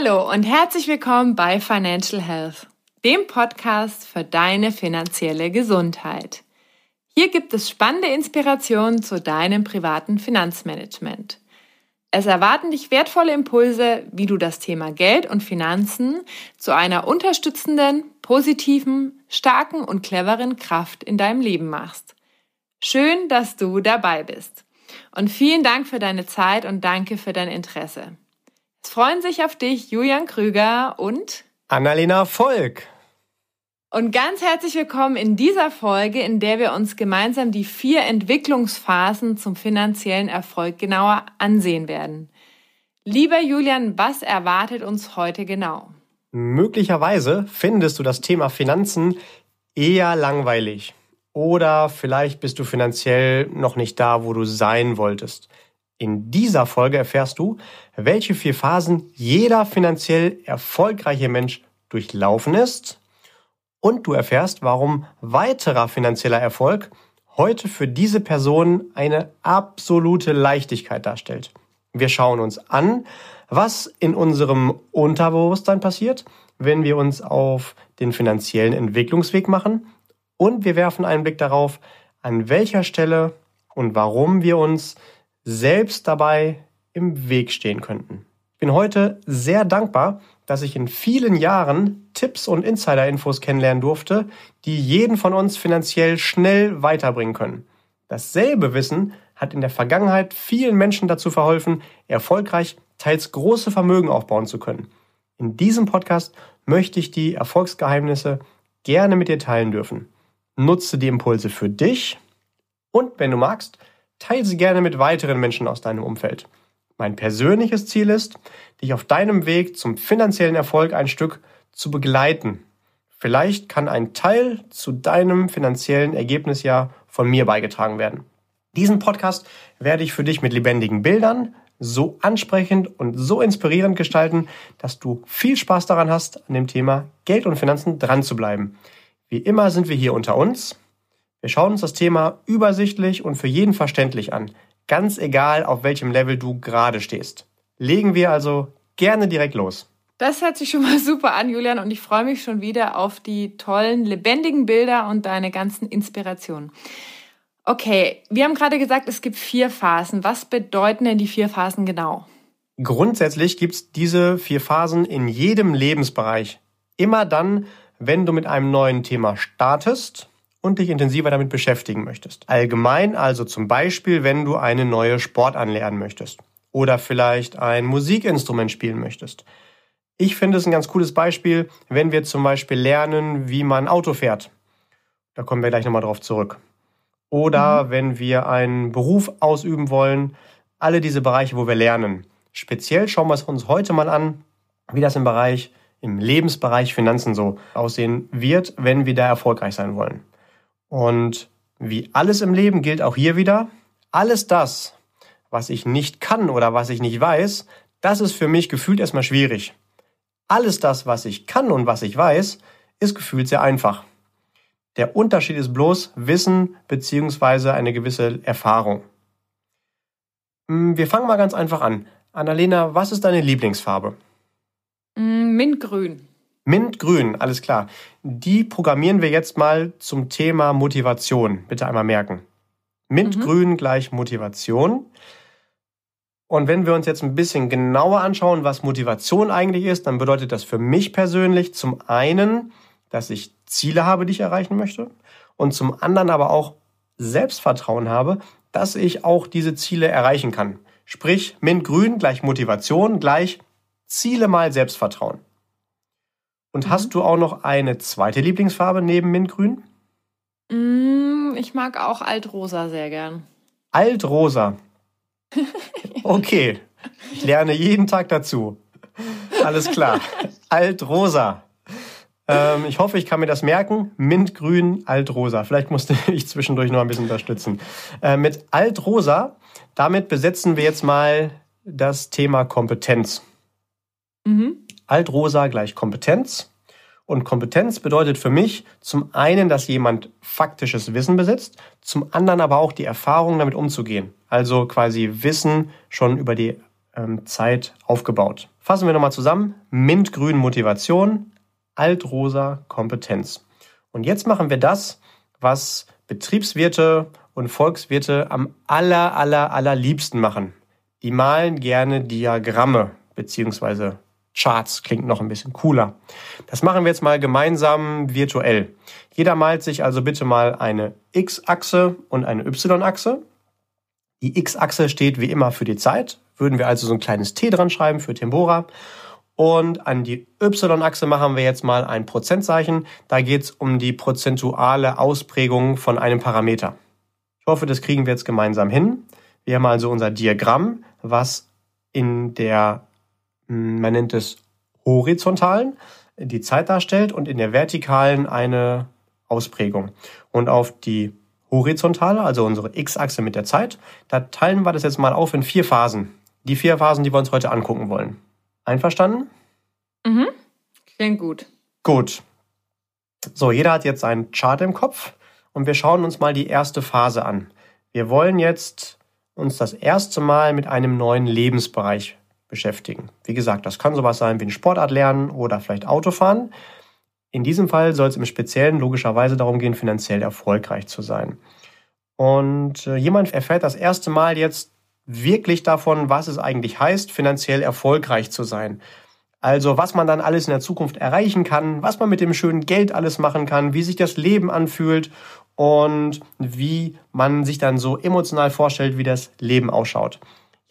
Hallo und herzlich willkommen bei Financial Health, dem Podcast für deine finanzielle Gesundheit. Hier gibt es spannende Inspirationen zu deinem privaten Finanzmanagement. Es erwarten dich wertvolle Impulse, wie du das Thema Geld und Finanzen zu einer unterstützenden, positiven, starken und cleveren Kraft in deinem Leben machst. Schön, dass du dabei bist. Und vielen Dank für deine Zeit und danke für dein Interesse. Es freuen sich auf dich Julian Krüger und Annalena Volk. Und ganz herzlich willkommen in dieser Folge, in der wir uns gemeinsam die vier Entwicklungsphasen zum finanziellen Erfolg genauer ansehen werden. Lieber Julian, was erwartet uns heute genau? Möglicherweise findest du das Thema Finanzen eher langweilig. Oder vielleicht bist du finanziell noch nicht da, wo du sein wolltest. In dieser Folge erfährst du, welche vier Phasen jeder finanziell erfolgreiche Mensch durchlaufen ist und du erfährst, warum weiterer finanzieller Erfolg heute für diese Person eine absolute Leichtigkeit darstellt. Wir schauen uns an, was in unserem Unterbewusstsein passiert, wenn wir uns auf den finanziellen Entwicklungsweg machen und wir werfen einen Blick darauf, an welcher Stelle und warum wir uns selbst dabei im Weg stehen könnten. Ich bin heute sehr dankbar, dass ich in vielen Jahren Tipps und Insider-Infos kennenlernen durfte, die jeden von uns finanziell schnell weiterbringen können. Dasselbe Wissen hat in der Vergangenheit vielen Menschen dazu verholfen, erfolgreich teils große Vermögen aufbauen zu können. In diesem Podcast möchte ich die Erfolgsgeheimnisse gerne mit dir teilen dürfen. Nutze die Impulse für dich und, wenn du magst, Teile sie gerne mit weiteren Menschen aus deinem Umfeld. Mein persönliches Ziel ist, dich auf deinem Weg zum finanziellen Erfolg ein Stück zu begleiten. Vielleicht kann ein Teil zu deinem finanziellen Ergebnis ja von mir beigetragen werden. Diesen Podcast werde ich für dich mit lebendigen Bildern so ansprechend und so inspirierend gestalten, dass du viel Spaß daran hast, an dem Thema Geld und Finanzen dran zu bleiben. Wie immer sind wir hier unter uns wir schauen uns das Thema übersichtlich und für jeden verständlich an, ganz egal, auf welchem Level du gerade stehst. Legen wir also gerne direkt los. Das hört sich schon mal super an, Julian, und ich freue mich schon wieder auf die tollen, lebendigen Bilder und deine ganzen Inspirationen. Okay, wir haben gerade gesagt, es gibt vier Phasen. Was bedeuten denn die vier Phasen genau? Grundsätzlich gibt es diese vier Phasen in jedem Lebensbereich. Immer dann, wenn du mit einem neuen Thema startest und dich intensiver damit beschäftigen möchtest. Allgemein also zum Beispiel, wenn du eine neue Sportart lernen möchtest oder vielleicht ein Musikinstrument spielen möchtest. Ich finde es ein ganz cooles Beispiel, wenn wir zum Beispiel lernen, wie man Auto fährt. Da kommen wir gleich nochmal drauf zurück. Oder mhm. wenn wir einen Beruf ausüben wollen, alle diese Bereiche, wo wir lernen. Speziell schauen wir es uns heute mal an, wie das im Bereich, im Lebensbereich Finanzen so aussehen wird, wenn wir da erfolgreich sein wollen. Und wie alles im Leben gilt auch hier wieder, alles das, was ich nicht kann oder was ich nicht weiß, das ist für mich gefühlt erstmal schwierig. Alles das, was ich kann und was ich weiß, ist gefühlt sehr einfach. Der Unterschied ist bloß Wissen beziehungsweise eine gewisse Erfahrung. Hm, wir fangen mal ganz einfach an. Annalena, was ist deine Lieblingsfarbe? Mm, Mintgrün. Mintgrün, alles klar. Die programmieren wir jetzt mal zum Thema Motivation. Bitte einmal merken. Mintgrün mhm. gleich Motivation. Und wenn wir uns jetzt ein bisschen genauer anschauen, was Motivation eigentlich ist, dann bedeutet das für mich persönlich zum einen, dass ich Ziele habe, die ich erreichen möchte, und zum anderen aber auch Selbstvertrauen habe, dass ich auch diese Ziele erreichen kann. Sprich, Mintgrün gleich Motivation gleich Ziele mal Selbstvertrauen. Und mhm. hast du auch noch eine zweite Lieblingsfarbe neben Mintgrün? Mm, ich mag auch Altrosa sehr gern. Altrosa. Okay, ich lerne jeden Tag dazu. Alles klar. Altrosa. Ähm, ich hoffe, ich kann mir das merken. Mintgrün, Altrosa. Vielleicht musste ich zwischendurch noch ein bisschen unterstützen. Äh, mit Altrosa, damit besetzen wir jetzt mal das Thema Kompetenz. Mhm. Altrosa gleich Kompetenz. Und Kompetenz bedeutet für mich zum einen, dass jemand faktisches Wissen besitzt, zum anderen aber auch die Erfahrung damit umzugehen. Also quasi Wissen schon über die ähm, Zeit aufgebaut. Fassen wir nochmal zusammen. Mintgrün Motivation, altrosa Kompetenz. Und jetzt machen wir das, was Betriebswirte und Volkswirte am aller, aller, allerliebsten machen. Die malen gerne Diagramme beziehungsweise Charts. Klingt noch ein bisschen cooler. Das machen wir jetzt mal gemeinsam virtuell. Jeder malt sich also bitte mal eine X-Achse und eine Y-Achse. Die X-Achse steht wie immer für die Zeit. Würden wir also so ein kleines T dran schreiben für Tempora. Und an die Y-Achse machen wir jetzt mal ein Prozentzeichen. Da geht es um die prozentuale Ausprägung von einem Parameter. Ich hoffe, das kriegen wir jetzt gemeinsam hin. Wir haben also unser Diagramm, was in der, man nennt es horizontalen, die Zeit darstellt und in der vertikalen eine Ausprägung. Und auf die horizontale, also unsere X-Achse mit der Zeit, da teilen wir das jetzt mal auf in vier Phasen. Die vier Phasen, die wir uns heute angucken wollen. Einverstanden? Mhm. Klingt gut. Gut. So, jeder hat jetzt einen Chart im Kopf und wir schauen uns mal die erste Phase an. Wir wollen jetzt uns das erste Mal mit einem neuen Lebensbereich beschäftigen. Wie gesagt, das kann sowas sein wie ein Sportart lernen oder vielleicht Autofahren. In diesem Fall soll es im Speziellen logischerweise darum gehen, finanziell erfolgreich zu sein. Und äh, jemand erfährt das erste Mal jetzt wirklich davon, was es eigentlich heißt, finanziell erfolgreich zu sein. Also was man dann alles in der Zukunft erreichen kann, was man mit dem schönen Geld alles machen kann, wie sich das Leben anfühlt und wie man sich dann so emotional vorstellt, wie das Leben ausschaut.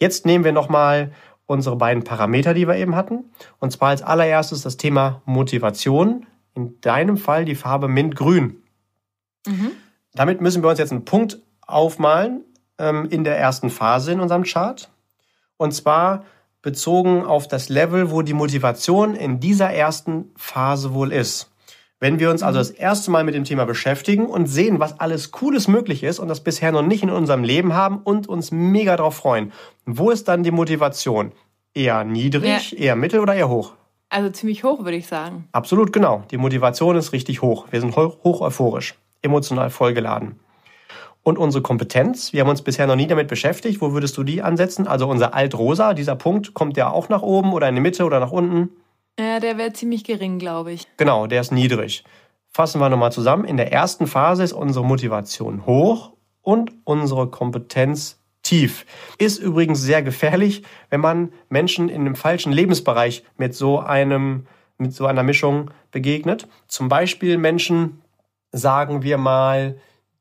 Jetzt nehmen wir nochmal unsere beiden Parameter, die wir eben hatten. Und zwar als allererstes das Thema Motivation in deinem Fall die Farbe Mintgrün. Mhm. Damit müssen wir uns jetzt einen Punkt aufmalen ähm, in der ersten Phase in unserem Chart. Und zwar bezogen auf das Level, wo die Motivation in dieser ersten Phase wohl ist. Wenn wir uns also das erste Mal mit dem Thema beschäftigen und sehen, was alles Cooles möglich ist und das bisher noch nicht in unserem Leben haben und uns mega darauf freuen, wo ist dann die Motivation? Eher niedrig, ja. eher mittel oder eher hoch? Also ziemlich hoch, würde ich sagen. Absolut, genau. Die Motivation ist richtig hoch. Wir sind hoch euphorisch, emotional vollgeladen. Und unsere Kompetenz, wir haben uns bisher noch nie damit beschäftigt. Wo würdest du die ansetzen? Also unser Alt-Rosa, dieser Punkt, kommt der auch nach oben oder in die Mitte oder nach unten? Ja, der wäre ziemlich gering, glaube ich. Genau, der ist niedrig. Fassen wir nochmal zusammen. In der ersten Phase ist unsere Motivation hoch und unsere Kompetenz tief. Ist übrigens sehr gefährlich, wenn man Menschen in einem falschen Lebensbereich mit so einem, mit so einer Mischung begegnet. Zum Beispiel Menschen, sagen wir mal,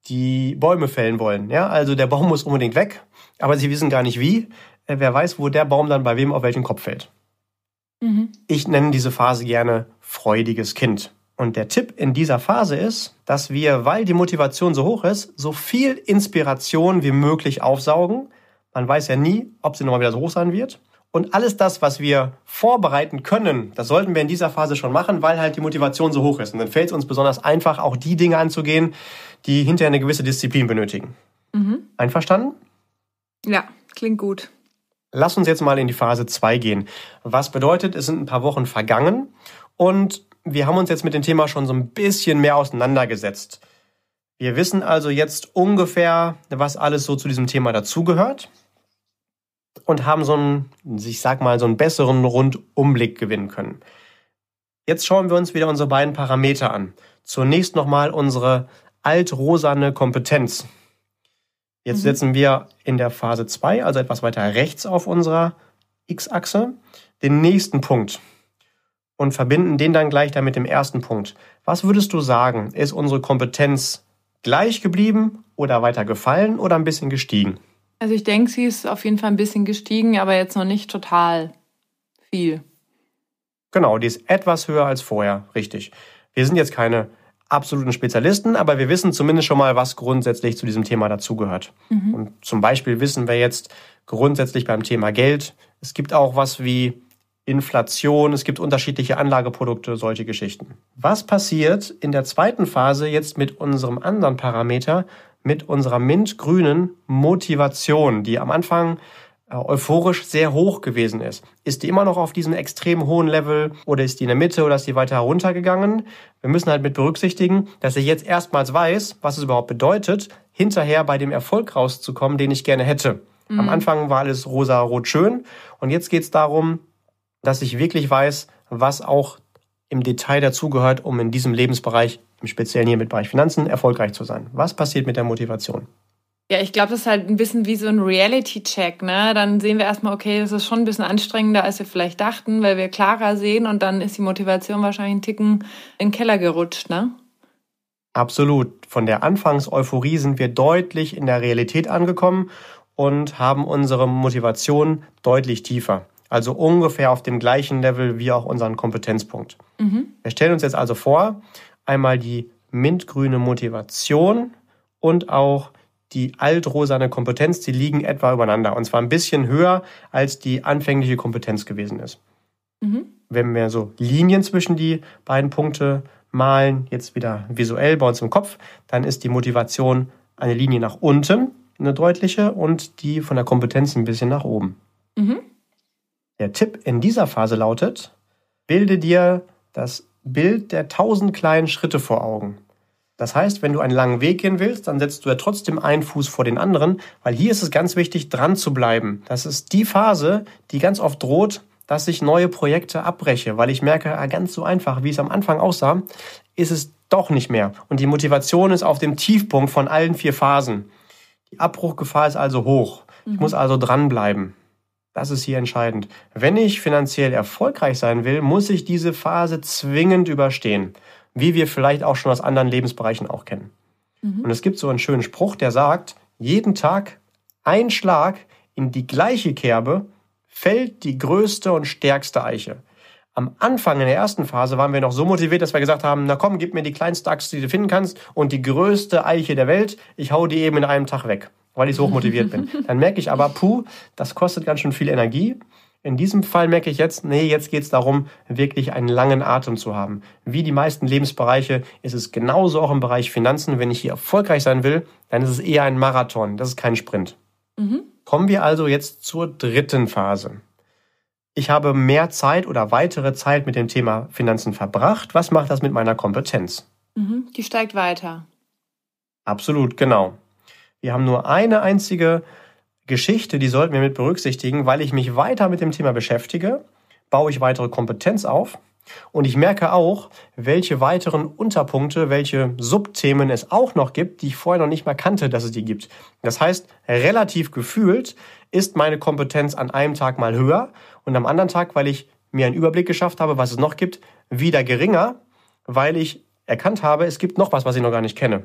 die Bäume fällen wollen. Ja, also der Baum muss unbedingt weg, aber sie wissen gar nicht wie. Äh, wer weiß, wo der Baum dann bei wem auf welchen Kopf fällt. Mhm. Ich nenne diese Phase gerne freudiges Kind. Und der Tipp in dieser Phase ist, dass wir, weil die Motivation so hoch ist, so viel Inspiration wie möglich aufsaugen. Man weiß ja nie, ob sie nochmal wieder so hoch sein wird. Und alles das, was wir vorbereiten können, das sollten wir in dieser Phase schon machen, weil halt die Motivation so hoch ist. Und dann fällt es uns besonders einfach, auch die Dinge anzugehen, die hinterher eine gewisse Disziplin benötigen. Mhm. Einverstanden? Ja, klingt gut. Lass uns jetzt mal in die Phase 2 gehen. Was bedeutet, es sind ein paar Wochen vergangen und wir haben uns jetzt mit dem Thema schon so ein bisschen mehr auseinandergesetzt. Wir wissen also jetzt ungefähr, was alles so zu diesem Thema dazugehört und haben so einen, ich sag mal, so einen besseren Rundumblick gewinnen können. Jetzt schauen wir uns wieder unsere beiden Parameter an. Zunächst nochmal unsere altrosane Kompetenz. Jetzt mhm. setzen wir in der Phase 2, also etwas weiter rechts auf unserer X-Achse, den nächsten Punkt und verbinden den dann gleich da mit dem ersten Punkt. Was würdest du sagen? Ist unsere Kompetenz gleich geblieben oder weiter gefallen oder ein bisschen gestiegen? Also ich denke, sie ist auf jeden Fall ein bisschen gestiegen, aber jetzt noch nicht total viel. Genau, die ist etwas höher als vorher, richtig. Wir sind jetzt keine absoluten Spezialisten, aber wir wissen zumindest schon mal, was grundsätzlich zu diesem Thema dazugehört. Mhm. Und zum Beispiel wissen wir jetzt grundsätzlich beim Thema Geld, es gibt auch was wie Inflation, es gibt unterschiedliche Anlageprodukte, solche Geschichten. Was passiert in der zweiten Phase jetzt mit unserem anderen Parameter, mit unserer mintgrünen Motivation, die am Anfang euphorisch sehr hoch gewesen ist. Ist die immer noch auf diesem extrem hohen Level oder ist die in der Mitte oder ist die weiter heruntergegangen? Wir müssen halt mit berücksichtigen, dass ich jetzt erstmals weiß, was es überhaupt bedeutet, hinterher bei dem Erfolg rauszukommen, den ich gerne hätte. Mhm. Am Anfang war alles rosa-rot schön und jetzt geht es darum, dass ich wirklich weiß, was auch im Detail dazugehört, um in diesem Lebensbereich, im Speziellen hier mit Bereich Finanzen, erfolgreich zu sein. Was passiert mit der Motivation? Ja, ich glaube, das ist halt ein bisschen wie so ein Reality-Check, ne? Dann sehen wir erstmal, okay, das ist schon ein bisschen anstrengender, als wir vielleicht dachten, weil wir klarer sehen und dann ist die Motivation wahrscheinlich einen Ticken in den Keller gerutscht, ne? Absolut. Von der Anfangseuphorie sind wir deutlich in der Realität angekommen und haben unsere Motivation deutlich tiefer. Also ungefähr auf dem gleichen Level wie auch unseren Kompetenzpunkt. Mhm. Wir stellen uns jetzt also vor, einmal die mintgrüne Motivation und auch die altrosane Kompetenz, die liegen etwa übereinander. Und zwar ein bisschen höher, als die anfängliche Kompetenz gewesen ist. Mhm. Wenn wir so Linien zwischen die beiden Punkte malen, jetzt wieder visuell bei uns im Kopf, dann ist die Motivation eine Linie nach unten, eine deutliche, und die von der Kompetenz ein bisschen nach oben. Mhm. Der Tipp in dieser Phase lautet, bilde dir das Bild der tausend kleinen Schritte vor Augen. Das heißt, wenn du einen langen Weg gehen willst, dann setzt du ja trotzdem einen Fuß vor den anderen, weil hier ist es ganz wichtig, dran zu bleiben. Das ist die Phase, die ganz oft droht, dass ich neue Projekte abbreche, weil ich merke, ah, ganz so einfach, wie es am Anfang aussah, ist es doch nicht mehr. Und die Motivation ist auf dem Tiefpunkt von allen vier Phasen. Die Abbruchgefahr ist also hoch. Ich mhm. muss also dranbleiben. Das ist hier entscheidend. Wenn ich finanziell erfolgreich sein will, muss ich diese Phase zwingend überstehen wie wir vielleicht auch schon aus anderen Lebensbereichen auch kennen. Mhm. Und es gibt so einen schönen Spruch, der sagt, jeden Tag ein Schlag in die gleiche Kerbe fällt die größte und stärkste Eiche. Am Anfang in der ersten Phase waren wir noch so motiviert, dass wir gesagt haben, na komm, gib mir die kleinste Axt, die du finden kannst und die größte Eiche der Welt. Ich hau die eben in einem Tag weg, weil ich so motiviert bin. Dann merke ich aber, puh, das kostet ganz schön viel Energie. In diesem Fall merke ich jetzt, nee, jetzt geht es darum, wirklich einen langen Atem zu haben. Wie die meisten Lebensbereiche ist es genauso auch im Bereich Finanzen. Wenn ich hier erfolgreich sein will, dann ist es eher ein Marathon, das ist kein Sprint. Mhm. Kommen wir also jetzt zur dritten Phase. Ich habe mehr Zeit oder weitere Zeit mit dem Thema Finanzen verbracht. Was macht das mit meiner Kompetenz? Mhm, die steigt weiter. Absolut, genau. Wir haben nur eine einzige Geschichte, die sollten wir mit berücksichtigen, weil ich mich weiter mit dem Thema beschäftige, baue ich weitere Kompetenz auf und ich merke auch, welche weiteren Unterpunkte, welche Subthemen es auch noch gibt, die ich vorher noch nicht mal kannte, dass es die gibt. Das heißt, relativ gefühlt ist meine Kompetenz an einem Tag mal höher und am anderen Tag, weil ich mir einen Überblick geschafft habe, was es noch gibt, wieder geringer, weil ich erkannt habe, es gibt noch was, was ich noch gar nicht kenne.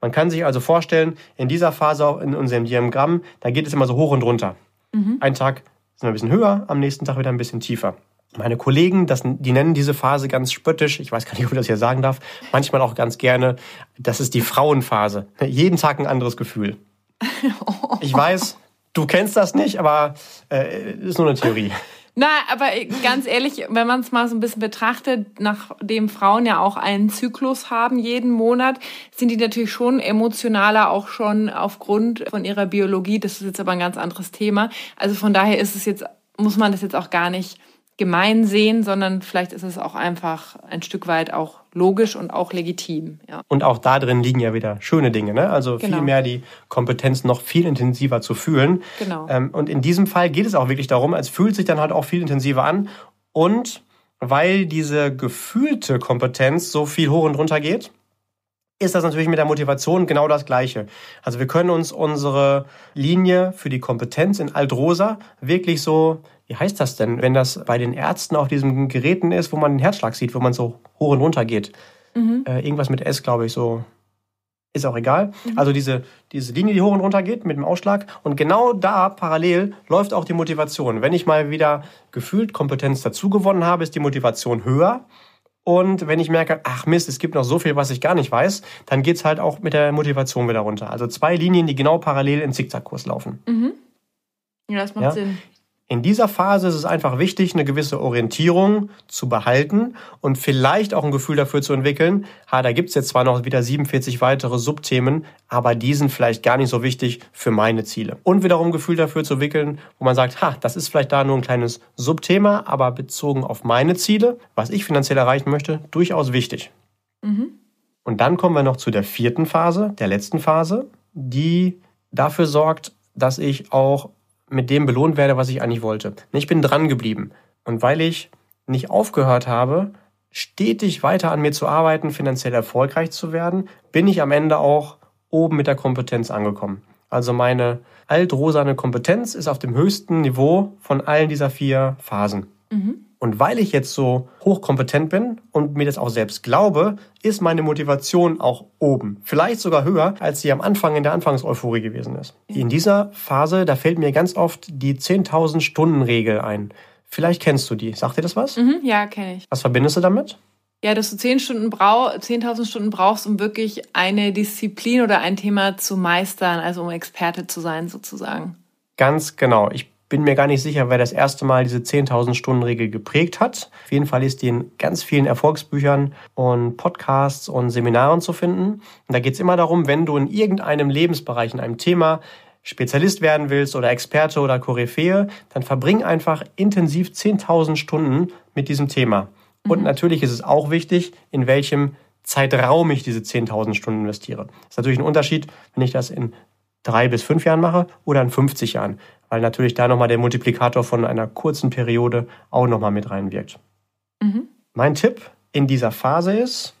Man kann sich also vorstellen, in dieser Phase auch in unserem Diagramm, da geht es immer so hoch und runter. Mhm. Ein Tag sind wir ein bisschen höher, am nächsten Tag wieder ein bisschen tiefer. Meine Kollegen, das, die nennen diese Phase ganz spöttisch, ich weiß gar nicht, ob ich das hier sagen darf, manchmal auch ganz gerne, das ist die Frauenphase. Jeden Tag ein anderes Gefühl. Ich weiß, du kennst das nicht, aber äh, ist nur eine Theorie. Na, aber ganz ehrlich, wenn man es mal so ein bisschen betrachtet, nachdem Frauen ja auch einen Zyklus haben jeden Monat, sind die natürlich schon emotionaler, auch schon aufgrund von ihrer Biologie. Das ist jetzt aber ein ganz anderes Thema. Also von daher ist es jetzt, muss man das jetzt auch gar nicht gemein sehen, sondern vielleicht ist es auch einfach ein Stück weit auch logisch und auch legitim. Ja. Und auch da drin liegen ja wieder schöne Dinge, ne? Also genau. viel mehr die Kompetenz noch viel intensiver zu fühlen. Genau. Ähm, und in diesem Fall geht es auch wirklich darum, es fühlt sich dann halt auch viel intensiver an und weil diese gefühlte Kompetenz so viel hoch und runter geht, ist das natürlich mit der Motivation genau das Gleiche. Also wir können uns unsere Linie für die Kompetenz in Altrosa wirklich so wie heißt das denn, wenn das bei den Ärzten auf diesen Geräten ist, wo man den Herzschlag sieht, wo man so hoch und runter geht? Mhm. Äh, irgendwas mit S, glaube ich, so. Ist auch egal. Mhm. Also diese, diese Linie, die hoch und runter geht mit dem Ausschlag. Und genau da parallel läuft auch die Motivation. Wenn ich mal wieder gefühlt Kompetenz dazu gewonnen habe, ist die Motivation höher. Und wenn ich merke, ach Mist, es gibt noch so viel, was ich gar nicht weiß, dann geht's halt auch mit der Motivation wieder runter. Also zwei Linien, die genau parallel in Zickzackkurs laufen. Mhm. Ja, das macht ja? Sinn. In dieser Phase ist es einfach wichtig, eine gewisse Orientierung zu behalten und vielleicht auch ein Gefühl dafür zu entwickeln, ha, da gibt's jetzt zwar noch wieder 47 weitere Subthemen, aber die sind vielleicht gar nicht so wichtig für meine Ziele. Und wiederum ein Gefühl dafür zu entwickeln, wo man sagt, ha, das ist vielleicht da nur ein kleines Subthema, aber bezogen auf meine Ziele, was ich finanziell erreichen möchte, durchaus wichtig. Mhm. Und dann kommen wir noch zu der vierten Phase, der letzten Phase, die dafür sorgt, dass ich auch mit dem belohnt werde, was ich eigentlich wollte. Ich bin dran geblieben. Und weil ich nicht aufgehört habe, stetig weiter an mir zu arbeiten, finanziell erfolgreich zu werden, bin ich am Ende auch oben mit der Kompetenz angekommen. Also meine altrosane Kompetenz ist auf dem höchsten Niveau von allen dieser vier Phasen. Mhm. Und weil ich jetzt so hochkompetent bin und mir das auch selbst glaube, ist meine Motivation auch oben. Vielleicht sogar höher, als sie am Anfang in der Anfangseuphorie gewesen ist. In dieser Phase, da fällt mir ganz oft die 10.000 Stunden Regel ein. Vielleicht kennst du die. Sagt dir das was? Mhm, ja, kenne ich. Was verbindest du damit? Ja, dass du 10 Stunden brau 10.000 Stunden brauchst, um wirklich eine Disziplin oder ein Thema zu meistern, also um Experte zu sein sozusagen. Ganz genau. Ich bin mir gar nicht sicher, wer das erste Mal diese 10.000 Stunden Regel geprägt hat. Auf jeden Fall ist die in ganz vielen Erfolgsbüchern und Podcasts und Seminaren zu finden. Und da geht es immer darum, wenn du in irgendeinem Lebensbereich, in einem Thema Spezialist werden willst oder Experte oder Koryphäe, dann verbring einfach intensiv 10.000 Stunden mit diesem Thema. Und mhm. natürlich ist es auch wichtig, in welchem Zeitraum ich diese 10.000 Stunden investiere. Das ist natürlich ein Unterschied, wenn ich das in drei bis fünf Jahren mache oder in 50 Jahren, weil natürlich da nochmal der Multiplikator von einer kurzen Periode auch nochmal mit reinwirkt. Mhm. Mein Tipp in dieser Phase ist,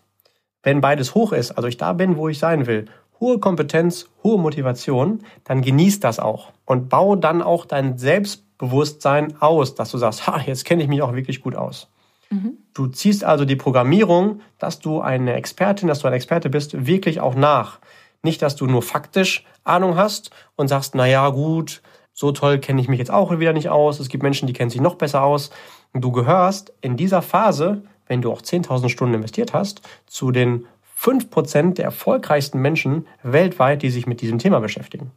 wenn beides hoch ist, also ich da bin, wo ich sein will hohe Kompetenz, hohe Motivation, dann genieß das auch und bau dann auch dein Selbstbewusstsein aus, dass du sagst, ha, jetzt kenne ich mich auch wirklich gut aus. Mhm. Du ziehst also die Programmierung, dass du eine Expertin, dass du ein Experte bist, wirklich auch nach. Nicht, dass du nur faktisch Ahnung hast und sagst, na ja, gut, so toll kenne ich mich jetzt auch wieder nicht aus. Es gibt Menschen, die kennen sich noch besser aus. Und du gehörst in dieser Phase, wenn du auch 10.000 Stunden investiert hast, zu den 5% der erfolgreichsten Menschen weltweit, die sich mit diesem Thema beschäftigen.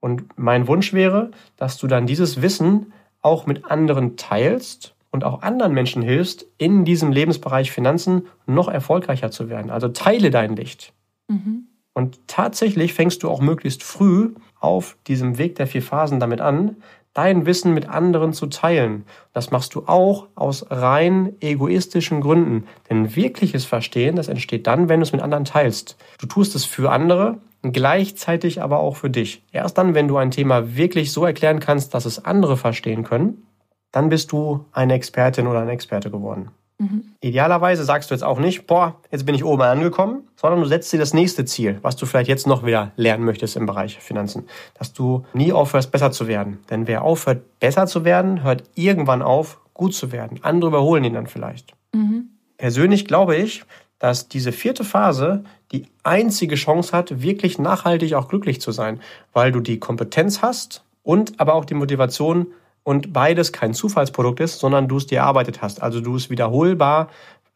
Und mein Wunsch wäre, dass du dann dieses Wissen auch mit anderen teilst und auch anderen Menschen hilfst, in diesem Lebensbereich Finanzen noch erfolgreicher zu werden. Also teile dein Licht. Mhm. Und tatsächlich fängst du auch möglichst früh auf diesem Weg der vier Phasen damit an, dein Wissen mit anderen zu teilen. Das machst du auch aus rein egoistischen Gründen. Denn wirkliches Verstehen, das entsteht dann, wenn du es mit anderen teilst. Du tust es für andere, gleichzeitig aber auch für dich. Erst dann, wenn du ein Thema wirklich so erklären kannst, dass es andere verstehen können, dann bist du eine Expertin oder ein Experte geworden. Mhm. Idealerweise sagst du jetzt auch nicht, boah, jetzt bin ich oben angekommen, sondern du setzt dir das nächste Ziel, was du vielleicht jetzt noch wieder lernen möchtest im Bereich Finanzen. Dass du nie aufhörst, besser zu werden. Denn wer aufhört, besser zu werden, hört irgendwann auf, gut zu werden. Andere überholen ihn dann vielleicht. Mhm. Persönlich glaube ich, dass diese vierte Phase die einzige Chance hat, wirklich nachhaltig auch glücklich zu sein, weil du die Kompetenz hast und aber auch die Motivation, und beides kein Zufallsprodukt ist, sondern du es dir erarbeitet hast. Also du es wiederholbar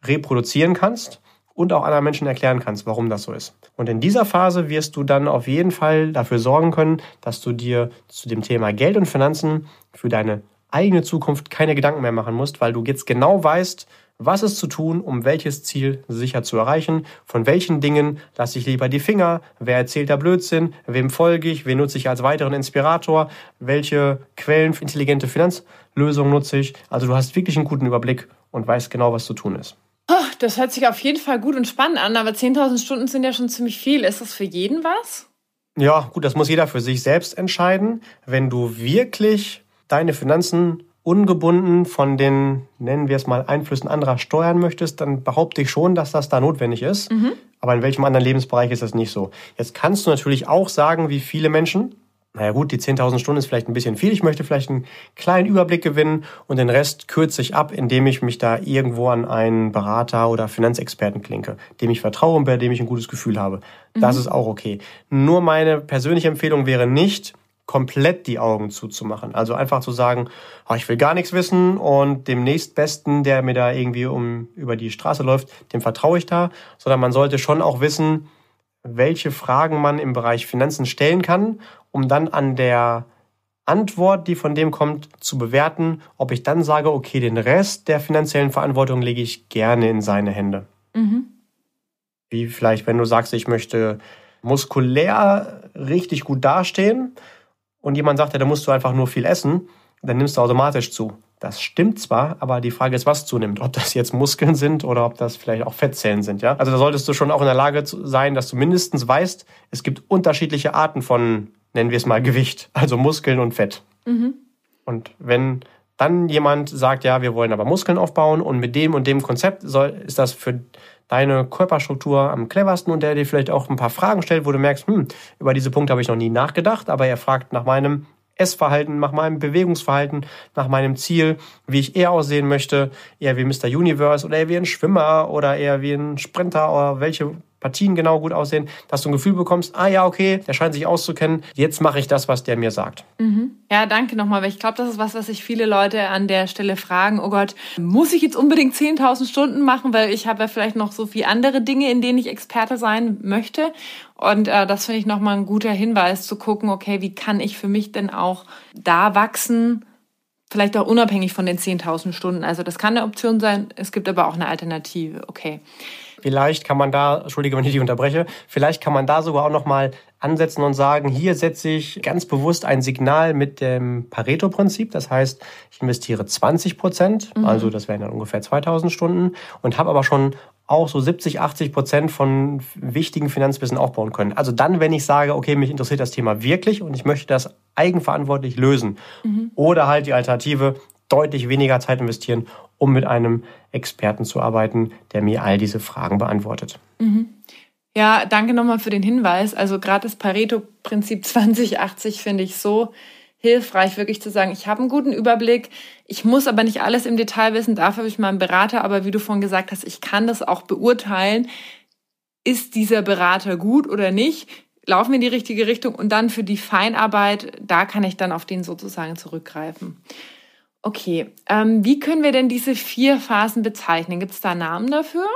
reproduzieren kannst und auch anderen Menschen erklären kannst, warum das so ist. Und in dieser Phase wirst du dann auf jeden Fall dafür sorgen können, dass du dir zu dem Thema Geld und Finanzen für deine eigene Zukunft keine Gedanken mehr machen musst, weil du jetzt genau weißt, was ist zu tun, um welches Ziel sicher zu erreichen? Von welchen Dingen lasse ich lieber die Finger? Wer erzählt da Blödsinn? Wem folge ich? Wen nutze ich als weiteren Inspirator? Welche Quellen für intelligente Finanzlösungen nutze ich? Also du hast wirklich einen guten Überblick und weißt genau, was zu tun ist. Das hört sich auf jeden Fall gut und spannend an, aber 10.000 Stunden sind ja schon ziemlich viel. Ist das für jeden was? Ja, gut, das muss jeder für sich selbst entscheiden. Wenn du wirklich deine Finanzen ungebunden von den, nennen wir es mal, Einflüssen anderer steuern möchtest, dann behaupte ich schon, dass das da notwendig ist. Mhm. Aber in welchem anderen Lebensbereich ist das nicht so? Jetzt kannst du natürlich auch sagen, wie viele Menschen, naja gut, die 10.000 Stunden ist vielleicht ein bisschen viel. Ich möchte vielleicht einen kleinen Überblick gewinnen und den Rest kürze ich ab, indem ich mich da irgendwo an einen Berater oder Finanzexperten klinke, dem ich vertraue und bei dem ich ein gutes Gefühl habe. Das mhm. ist auch okay. Nur meine persönliche Empfehlung wäre nicht, komplett die Augen zuzumachen. Also einfach zu sagen, oh, ich will gar nichts wissen und dem nächstbesten, der mir da irgendwie um über die Straße läuft, dem vertraue ich da, sondern man sollte schon auch wissen, welche Fragen man im Bereich Finanzen stellen kann, um dann an der Antwort, die von dem kommt, zu bewerten, ob ich dann sage, okay, den Rest der finanziellen Verantwortung lege ich gerne in seine Hände. Mhm. Wie vielleicht, wenn du sagst, ich möchte muskulär richtig gut dastehen, und jemand sagt, ja, da musst du einfach nur viel essen, dann nimmst du automatisch zu. Das stimmt zwar, aber die Frage ist, was zunimmt. Ob das jetzt Muskeln sind oder ob das vielleicht auch Fettzellen sind. Ja? Also da solltest du schon auch in der Lage sein, dass du mindestens weißt, es gibt unterschiedliche Arten von nennen wir es mal Gewicht, also Muskeln und Fett. Mhm. Und wenn dann jemand sagt, ja, wir wollen aber Muskeln aufbauen und mit dem und dem Konzept soll, ist das für deine Körperstruktur am cleversten und der dir vielleicht auch ein paar Fragen stellt, wo du merkst, hm, über diese Punkte habe ich noch nie nachgedacht, aber er fragt nach meinem Essverhalten, nach meinem Bewegungsverhalten, nach meinem Ziel, wie ich eher aussehen möchte, eher wie Mr. Universe oder eher wie ein Schwimmer oder eher wie ein Sprinter oder welche Partien genau gut aussehen, dass du ein Gefühl bekommst, ah ja, okay, der scheint sich auszukennen, jetzt mache ich das, was der mir sagt. Mhm. Ja, danke nochmal, weil ich glaube, das ist was, was sich viele Leute an der Stelle fragen, oh Gott, muss ich jetzt unbedingt 10.000 Stunden machen, weil ich habe ja vielleicht noch so viele andere Dinge, in denen ich Experte sein möchte. Und äh, das finde ich nochmal ein guter Hinweis zu gucken, okay, wie kann ich für mich denn auch da wachsen, vielleicht auch unabhängig von den 10.000 Stunden. Also das kann eine Option sein, es gibt aber auch eine Alternative, okay. Vielleicht kann man da, entschuldige, wenn ich dich unterbreche, vielleicht kann man da sogar auch nochmal ansetzen und sagen, hier setze ich ganz bewusst ein Signal mit dem Pareto-Prinzip. Das heißt, ich investiere 20 Prozent, mhm. also das wären dann ungefähr 2000 Stunden und habe aber schon auch so 70, 80 Prozent von wichtigen Finanzwissen aufbauen können. Also dann, wenn ich sage, okay, mich interessiert das Thema wirklich und ich möchte das eigenverantwortlich lösen. Mhm. Oder halt die Alternative, deutlich weniger Zeit investieren, um mit einem Experten zu arbeiten, der mir all diese Fragen beantwortet. Mhm. Ja, danke nochmal für den Hinweis. Also gerade das Pareto-Prinzip 2080 finde ich so hilfreich, wirklich zu sagen, ich habe einen guten Überblick, ich muss aber nicht alles im Detail wissen, dafür habe ich mal einen Berater, aber wie du vorhin gesagt hast, ich kann das auch beurteilen, ist dieser Berater gut oder nicht, laufen wir in die richtige Richtung und dann für die Feinarbeit, da kann ich dann auf den sozusagen zurückgreifen. Okay, ähm, wie können wir denn diese vier Phasen bezeichnen? Gibt es da Namen dafür?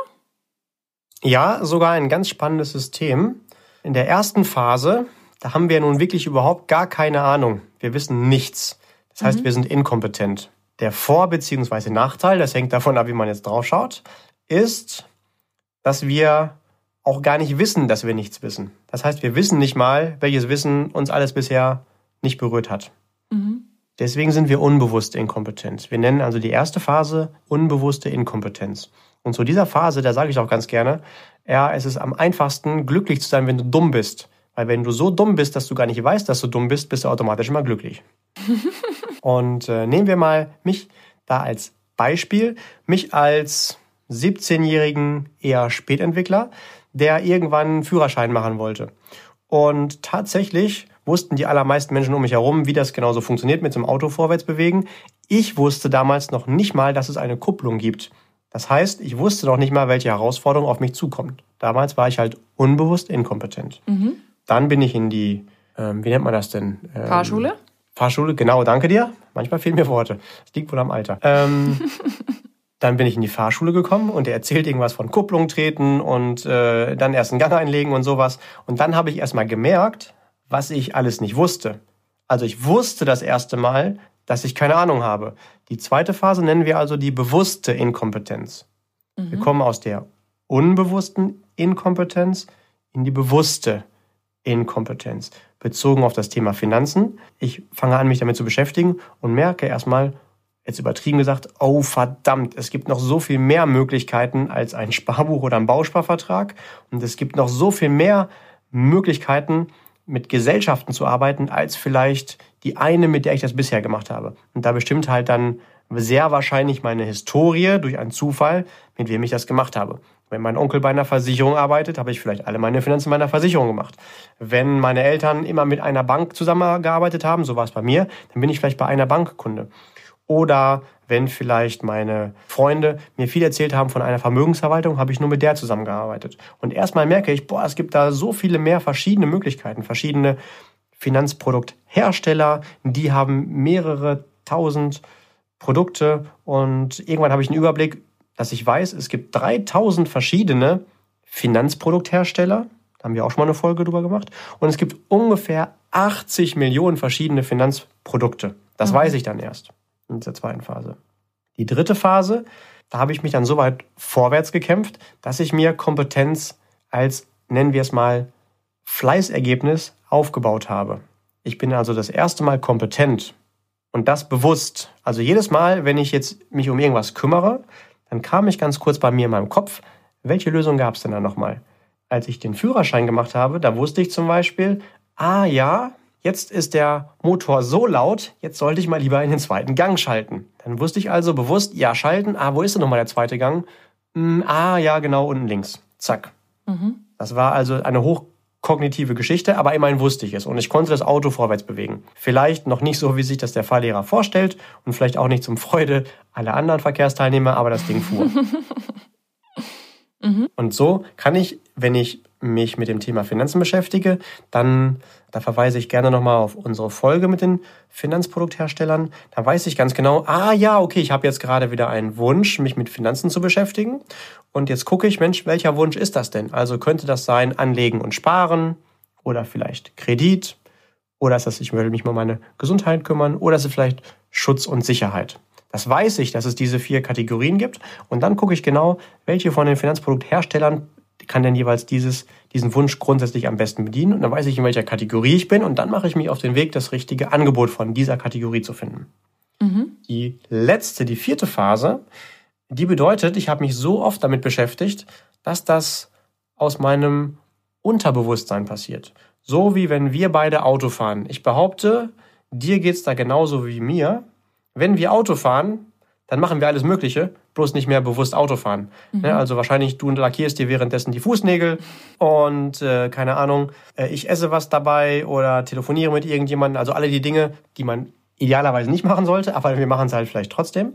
Ja, sogar ein ganz spannendes System. In der ersten Phase, da haben wir nun wirklich überhaupt gar keine Ahnung. Wir wissen nichts. Das heißt, mhm. wir sind inkompetent. Der Vor- bzw. Nachteil, das hängt davon ab, wie man jetzt drauf schaut, ist, dass wir auch gar nicht wissen, dass wir nichts wissen. Das heißt, wir wissen nicht mal, welches Wissen uns alles bisher nicht berührt hat. Deswegen sind wir unbewusst inkompetent. Wir nennen also die erste Phase unbewusste Inkompetenz. Und zu dieser Phase, da sage ich auch ganz gerne, ja, es ist am einfachsten, glücklich zu sein, wenn du dumm bist. Weil wenn du so dumm bist, dass du gar nicht weißt, dass du dumm bist, bist du automatisch immer glücklich. Und äh, nehmen wir mal mich da als Beispiel, mich als 17-jährigen eher Spätentwickler, der irgendwann einen Führerschein machen wollte. Und tatsächlich wussten die allermeisten Menschen um mich herum, wie das genauso funktioniert mit dem Auto vorwärts bewegen. Ich wusste damals noch nicht mal, dass es eine Kupplung gibt. Das heißt, ich wusste noch nicht mal, welche Herausforderung auf mich zukommt. Damals war ich halt unbewusst inkompetent. Mhm. Dann bin ich in die, ähm, wie nennt man das denn? Ähm, Fahrschule? Fahrschule, genau, danke dir. Manchmal fehlen mir Worte. Das liegt wohl am Alter. Ähm, dann bin ich in die Fahrschule gekommen und er erzählt irgendwas von Kupplung treten und äh, dann erst einen Gang einlegen und sowas. Und dann habe ich erst mal gemerkt, was ich alles nicht wusste. Also ich wusste das erste Mal, dass ich keine Ahnung habe. Die zweite Phase nennen wir also die bewusste Inkompetenz. Mhm. Wir kommen aus der unbewussten Inkompetenz in die bewusste Inkompetenz, bezogen auf das Thema Finanzen. Ich fange an, mich damit zu beschäftigen und merke erstmal, jetzt übertrieben gesagt, oh verdammt, es gibt noch so viel mehr Möglichkeiten als ein Sparbuch oder ein Bausparvertrag und es gibt noch so viel mehr Möglichkeiten, mit Gesellschaften zu arbeiten, als vielleicht die eine, mit der ich das bisher gemacht habe. Und da bestimmt halt dann sehr wahrscheinlich meine Historie durch einen Zufall, mit wem ich das gemacht habe. Wenn mein Onkel bei einer Versicherung arbeitet, habe ich vielleicht alle meine Finanzen bei einer Versicherung gemacht. Wenn meine Eltern immer mit einer Bank zusammengearbeitet haben, so war es bei mir, dann bin ich vielleicht bei einer Bankkunde. Oder wenn vielleicht meine Freunde mir viel erzählt haben von einer Vermögensverwaltung, habe ich nur mit der zusammengearbeitet. Und erstmal merke ich, boah, es gibt da so viele mehr verschiedene Möglichkeiten, verschiedene Finanzprodukthersteller, die haben mehrere tausend Produkte und irgendwann habe ich einen Überblick, dass ich weiß, es gibt 3000 verschiedene Finanzprodukthersteller. Da haben wir auch schon mal eine Folge drüber gemacht. Und es gibt ungefähr 80 Millionen verschiedene Finanzprodukte. Das mhm. weiß ich dann erst in dieser zweiten Phase. Die dritte Phase, da habe ich mich dann so weit vorwärts gekämpft, dass ich mir Kompetenz als, nennen wir es mal, Fleißergebnis aufgebaut habe. Ich bin also das erste Mal kompetent und das bewusst. Also jedes Mal, wenn ich jetzt mich um irgendwas kümmere, dann kam ich ganz kurz bei mir in meinem Kopf, welche Lösung gab es denn da nochmal? Als ich den Führerschein gemacht habe, da wusste ich zum Beispiel, ah ja, jetzt ist der Motor so laut, jetzt sollte ich mal lieber in den zweiten Gang schalten. Dann wusste ich also bewusst, ja, schalten, ah, wo ist denn nochmal der zweite Gang? Hm, ah, ja, genau, unten links. Zack. Mhm. Das war also eine hochkognitive Geschichte, aber immerhin wusste ich es und ich konnte das Auto vorwärts bewegen. Vielleicht noch nicht so, wie sich das der Fahrlehrer vorstellt und vielleicht auch nicht zum Freude aller anderen Verkehrsteilnehmer, aber das Ding fuhr. mhm. Und so kann ich, wenn ich mich mit dem Thema Finanzen beschäftige, dann, da verweise ich gerne nochmal auf unsere Folge mit den Finanzproduktherstellern. Da weiß ich ganz genau, ah ja, okay, ich habe jetzt gerade wieder einen Wunsch, mich mit Finanzen zu beschäftigen. Und jetzt gucke ich, Mensch, welcher Wunsch ist das denn? Also könnte das sein Anlegen und Sparen oder vielleicht Kredit oder ist das, ich will mich mal um meine Gesundheit kümmern oder ist es vielleicht Schutz und Sicherheit? Das weiß ich, dass es diese vier Kategorien gibt. Und dann gucke ich genau, welche von den Finanzproduktherstellern kann denn jeweils dieses, diesen Wunsch grundsätzlich am besten bedienen. Und dann weiß ich, in welcher Kategorie ich bin. Und dann mache ich mich auf den Weg, das richtige Angebot von dieser Kategorie zu finden. Mhm. Die letzte, die vierte Phase, die bedeutet, ich habe mich so oft damit beschäftigt, dass das aus meinem Unterbewusstsein passiert. So wie wenn wir beide Auto fahren. Ich behaupte, dir geht es da genauso wie mir. Wenn wir Auto fahren, dann machen wir alles Mögliche, bloß nicht mehr bewusst Auto fahren. Mhm. Ne, also wahrscheinlich du lackierst dir währenddessen die Fußnägel und äh, keine Ahnung, äh, ich esse was dabei oder telefoniere mit irgendjemandem. Also alle die Dinge, die man idealerweise nicht machen sollte, aber wir machen es halt vielleicht trotzdem.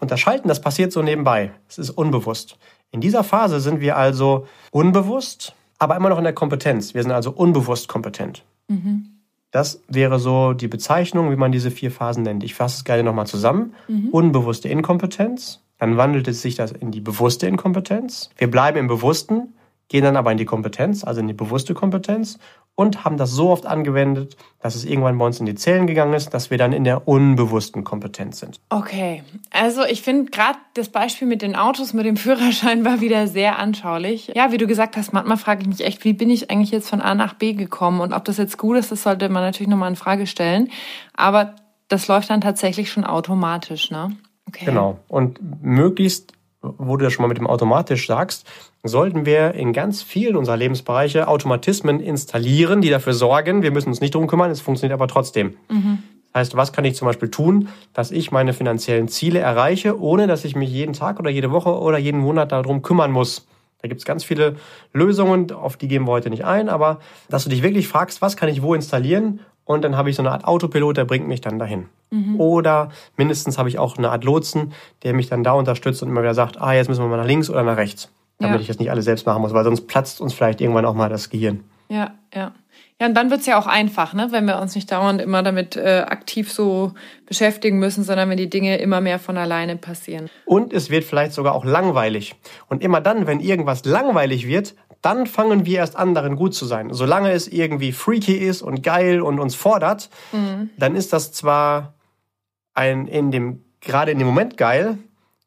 Und das Schalten, das passiert so nebenbei. Es ist unbewusst. In dieser Phase sind wir also unbewusst, aber immer noch in der Kompetenz. Wir sind also unbewusst kompetent. Mhm. Das wäre so die Bezeichnung, wie man diese vier Phasen nennt. Ich fasse es gerne nochmal zusammen. Mhm. Unbewusste Inkompetenz. Dann wandelt es sich das in die bewusste Inkompetenz. Wir bleiben im Bewussten, gehen dann aber in die Kompetenz, also in die bewusste Kompetenz und haben das so oft angewendet, dass es irgendwann bei uns in die Zellen gegangen ist, dass wir dann in der unbewussten Kompetenz sind. Okay, also ich finde gerade das Beispiel mit den Autos, mit dem Führerschein war wieder sehr anschaulich. Ja, wie du gesagt hast, manchmal frage ich mich echt, wie bin ich eigentlich jetzt von A nach B gekommen und ob das jetzt gut ist, das sollte man natürlich nochmal in Frage stellen. Aber das läuft dann tatsächlich schon automatisch, ne? Okay. Genau. Und möglichst wo du ja schon mal mit dem automatisch sagst, sollten wir in ganz vielen unserer Lebensbereiche Automatismen installieren, die dafür sorgen, wir müssen uns nicht drum kümmern, es funktioniert aber trotzdem. Mhm. Das heißt, was kann ich zum Beispiel tun, dass ich meine finanziellen Ziele erreiche, ohne dass ich mich jeden Tag oder jede Woche oder jeden Monat darum kümmern muss? Da gibt es ganz viele Lösungen, auf die gehen wir heute nicht ein, aber dass du dich wirklich fragst, was kann ich wo installieren und dann habe ich so eine Art Autopilot, der bringt mich dann dahin. Mhm. Oder mindestens habe ich auch eine Art Lotsen, der mich dann da unterstützt und immer wieder sagt, ah, jetzt müssen wir mal nach links oder nach rechts. Damit ja. ich das nicht alles selbst machen muss, weil sonst platzt uns vielleicht irgendwann auch mal das Gehirn. Ja, ja. Ja, und dann wird's ja auch einfach, ne? wenn wir uns nicht dauernd immer damit äh, aktiv so beschäftigen müssen, sondern wenn die Dinge immer mehr von alleine passieren. Und es wird vielleicht sogar auch langweilig. Und immer dann, wenn irgendwas langweilig wird, dann fangen wir erst an, darin gut zu sein. Solange es irgendwie freaky ist und geil und uns fordert, mhm. dann ist das zwar ein, in dem, gerade in dem Moment geil,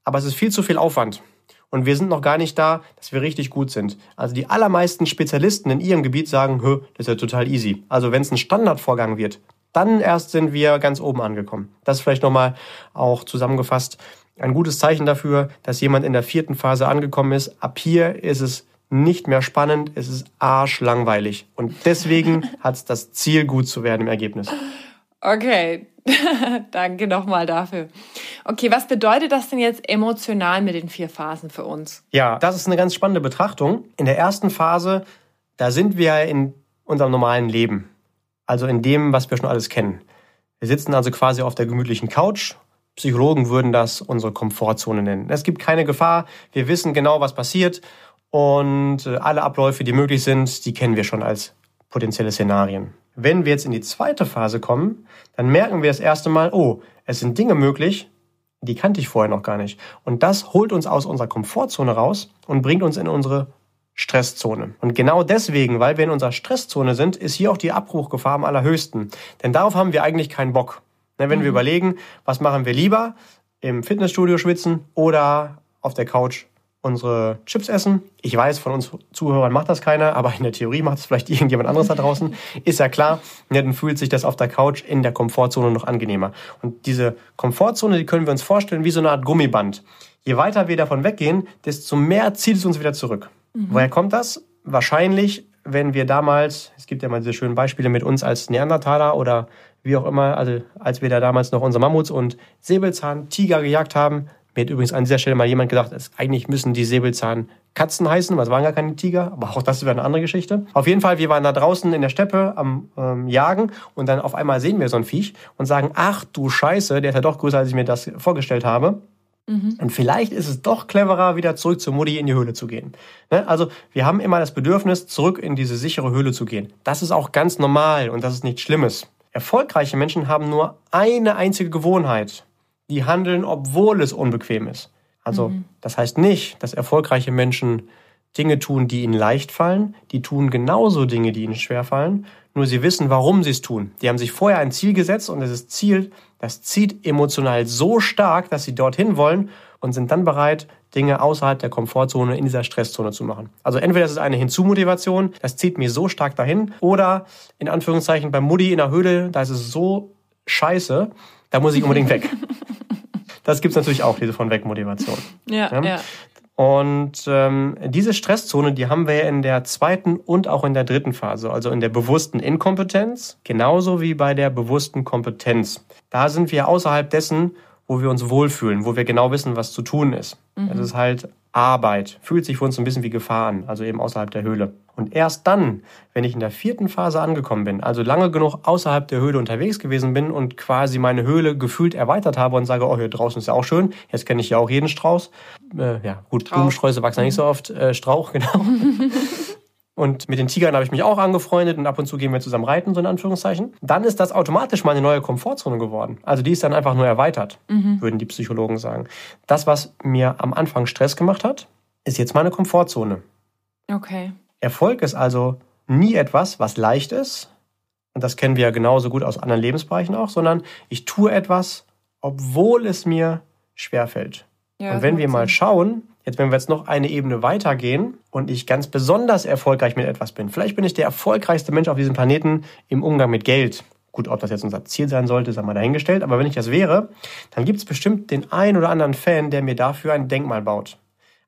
aber es ist viel zu viel Aufwand. Und wir sind noch gar nicht da, dass wir richtig gut sind. Also die allermeisten Spezialisten in ihrem Gebiet sagen, Hö, das ist ja total easy. Also wenn es ein Standardvorgang wird, dann erst sind wir ganz oben angekommen. Das ist vielleicht nochmal auch zusammengefasst ein gutes Zeichen dafür, dass jemand in der vierten Phase angekommen ist. Ab hier ist es nicht mehr spannend, es ist arschlangweilig. Und deswegen hat es das Ziel, gut zu werden im Ergebnis. Okay, danke nochmal dafür. Okay, was bedeutet das denn jetzt emotional mit den vier Phasen für uns? Ja, das ist eine ganz spannende Betrachtung. In der ersten Phase, da sind wir in unserem normalen Leben. Also in dem, was wir schon alles kennen. Wir sitzen also quasi auf der gemütlichen Couch. Psychologen würden das unsere Komfortzone nennen. Es gibt keine Gefahr. Wir wissen genau, was passiert. Und äh, alle Abläufe, die möglich sind, die kennen wir schon als potenzielle Szenarien. Wenn wir jetzt in die zweite Phase kommen, dann merken wir das erste Mal, oh, es sind Dinge möglich, die kannte ich vorher noch gar nicht. Und das holt uns aus unserer Komfortzone raus und bringt uns in unsere Stresszone. Und genau deswegen, weil wir in unserer Stresszone sind, ist hier auch die Abbruchgefahr am allerhöchsten. Denn darauf haben wir eigentlich keinen Bock. Ne, wenn mhm. wir überlegen, was machen wir lieber? Im Fitnessstudio schwitzen oder auf der Couch unsere Chips essen. Ich weiß, von uns Zuhörern macht das keiner, aber in der Theorie macht es vielleicht irgendjemand anderes da draußen. Ist ja klar, ja, dann fühlt sich das auf der Couch in der Komfortzone noch angenehmer. Und diese Komfortzone, die können wir uns vorstellen wie so eine Art Gummiband. Je weiter wir davon weggehen, desto mehr zieht es uns wieder zurück. Mhm. Woher kommt das? Wahrscheinlich wenn wir damals, es gibt ja mal diese schönen Beispiele mit uns als Neandertaler oder wie auch immer, also als wir da damals noch unsere Mammuts und Säbelzahn, Tiger gejagt haben. Mir hat übrigens an dieser Stelle mal jemand gesagt, dass eigentlich müssen die Säbelzahn Katzen heißen, weil es waren gar keine Tiger, aber auch das wäre eine andere Geschichte. Auf jeden Fall, wir waren da draußen in der Steppe am ähm, Jagen und dann auf einmal sehen wir so ein Viech und sagen, ach du Scheiße, der ist ja doch größer, als ich mir das vorgestellt habe. Mhm. Und vielleicht ist es doch cleverer, wieder zurück zur Mutti in die Höhle zu gehen. Ne? Also wir haben immer das Bedürfnis, zurück in diese sichere Höhle zu gehen. Das ist auch ganz normal und das ist nichts Schlimmes. Erfolgreiche Menschen haben nur eine einzige Gewohnheit. Die handeln, obwohl es unbequem ist. Also mhm. das heißt nicht, dass erfolgreiche Menschen Dinge tun, die ihnen leicht fallen. Die tun genauso Dinge, die ihnen schwer fallen. Nur sie wissen, warum sie es tun. Die haben sich vorher ein Ziel gesetzt und dieses Ziel, das zieht emotional so stark, dass sie dorthin wollen und sind dann bereit, Dinge außerhalb der Komfortzone in dieser Stresszone zu machen. Also entweder ist es eine Hinzumotivation, das zieht mir so stark dahin, oder in Anführungszeichen beim Mutti in der Höhle, da ist es so scheiße, da muss ich unbedingt weg. Das gibt's natürlich auch, diese von Weg-Motivation. Ja, ja. ja. Und ähm, diese Stresszone, die haben wir in der zweiten und auch in der dritten Phase, also in der bewussten Inkompetenz, genauso wie bei der bewussten Kompetenz. Da sind wir außerhalb dessen, wo wir uns wohlfühlen, wo wir genau wissen, was zu tun ist. Mhm. Das ist halt Arbeit. Fühlt sich für uns ein bisschen wie Gefahr an, also eben außerhalb der Höhle. Und erst dann, wenn ich in der vierten Phase angekommen bin, also lange genug außerhalb der Höhle unterwegs gewesen bin und quasi meine Höhle gefühlt erweitert habe und sage, oh, hier draußen ist ja auch schön, jetzt kenne ich ja auch jeden Strauß. Äh, ja, gut, Blumensträuße wachsen ja nicht so oft, äh, Strauch, genau. Und mit den Tigern habe ich mich auch angefreundet und ab und zu gehen wir zusammen reiten, so in Anführungszeichen. Dann ist das automatisch meine neue Komfortzone geworden. Also die ist dann einfach nur erweitert, mhm. würden die Psychologen sagen. Das, was mir am Anfang Stress gemacht hat, ist jetzt meine Komfortzone. Okay. Erfolg ist also nie etwas, was leicht ist. Und das kennen wir ja genauso gut aus anderen Lebensbereichen auch, sondern ich tue etwas, obwohl es mir schwerfällt. Ja, und wenn wir mal schauen, Jetzt, wenn wir jetzt noch eine Ebene weitergehen und ich ganz besonders erfolgreich mit etwas bin, vielleicht bin ich der erfolgreichste Mensch auf diesem Planeten im Umgang mit Geld. Gut, ob das jetzt unser Ziel sein sollte, sei mal dahingestellt. Aber wenn ich das wäre, dann gibt es bestimmt den einen oder anderen Fan, der mir dafür ein Denkmal baut.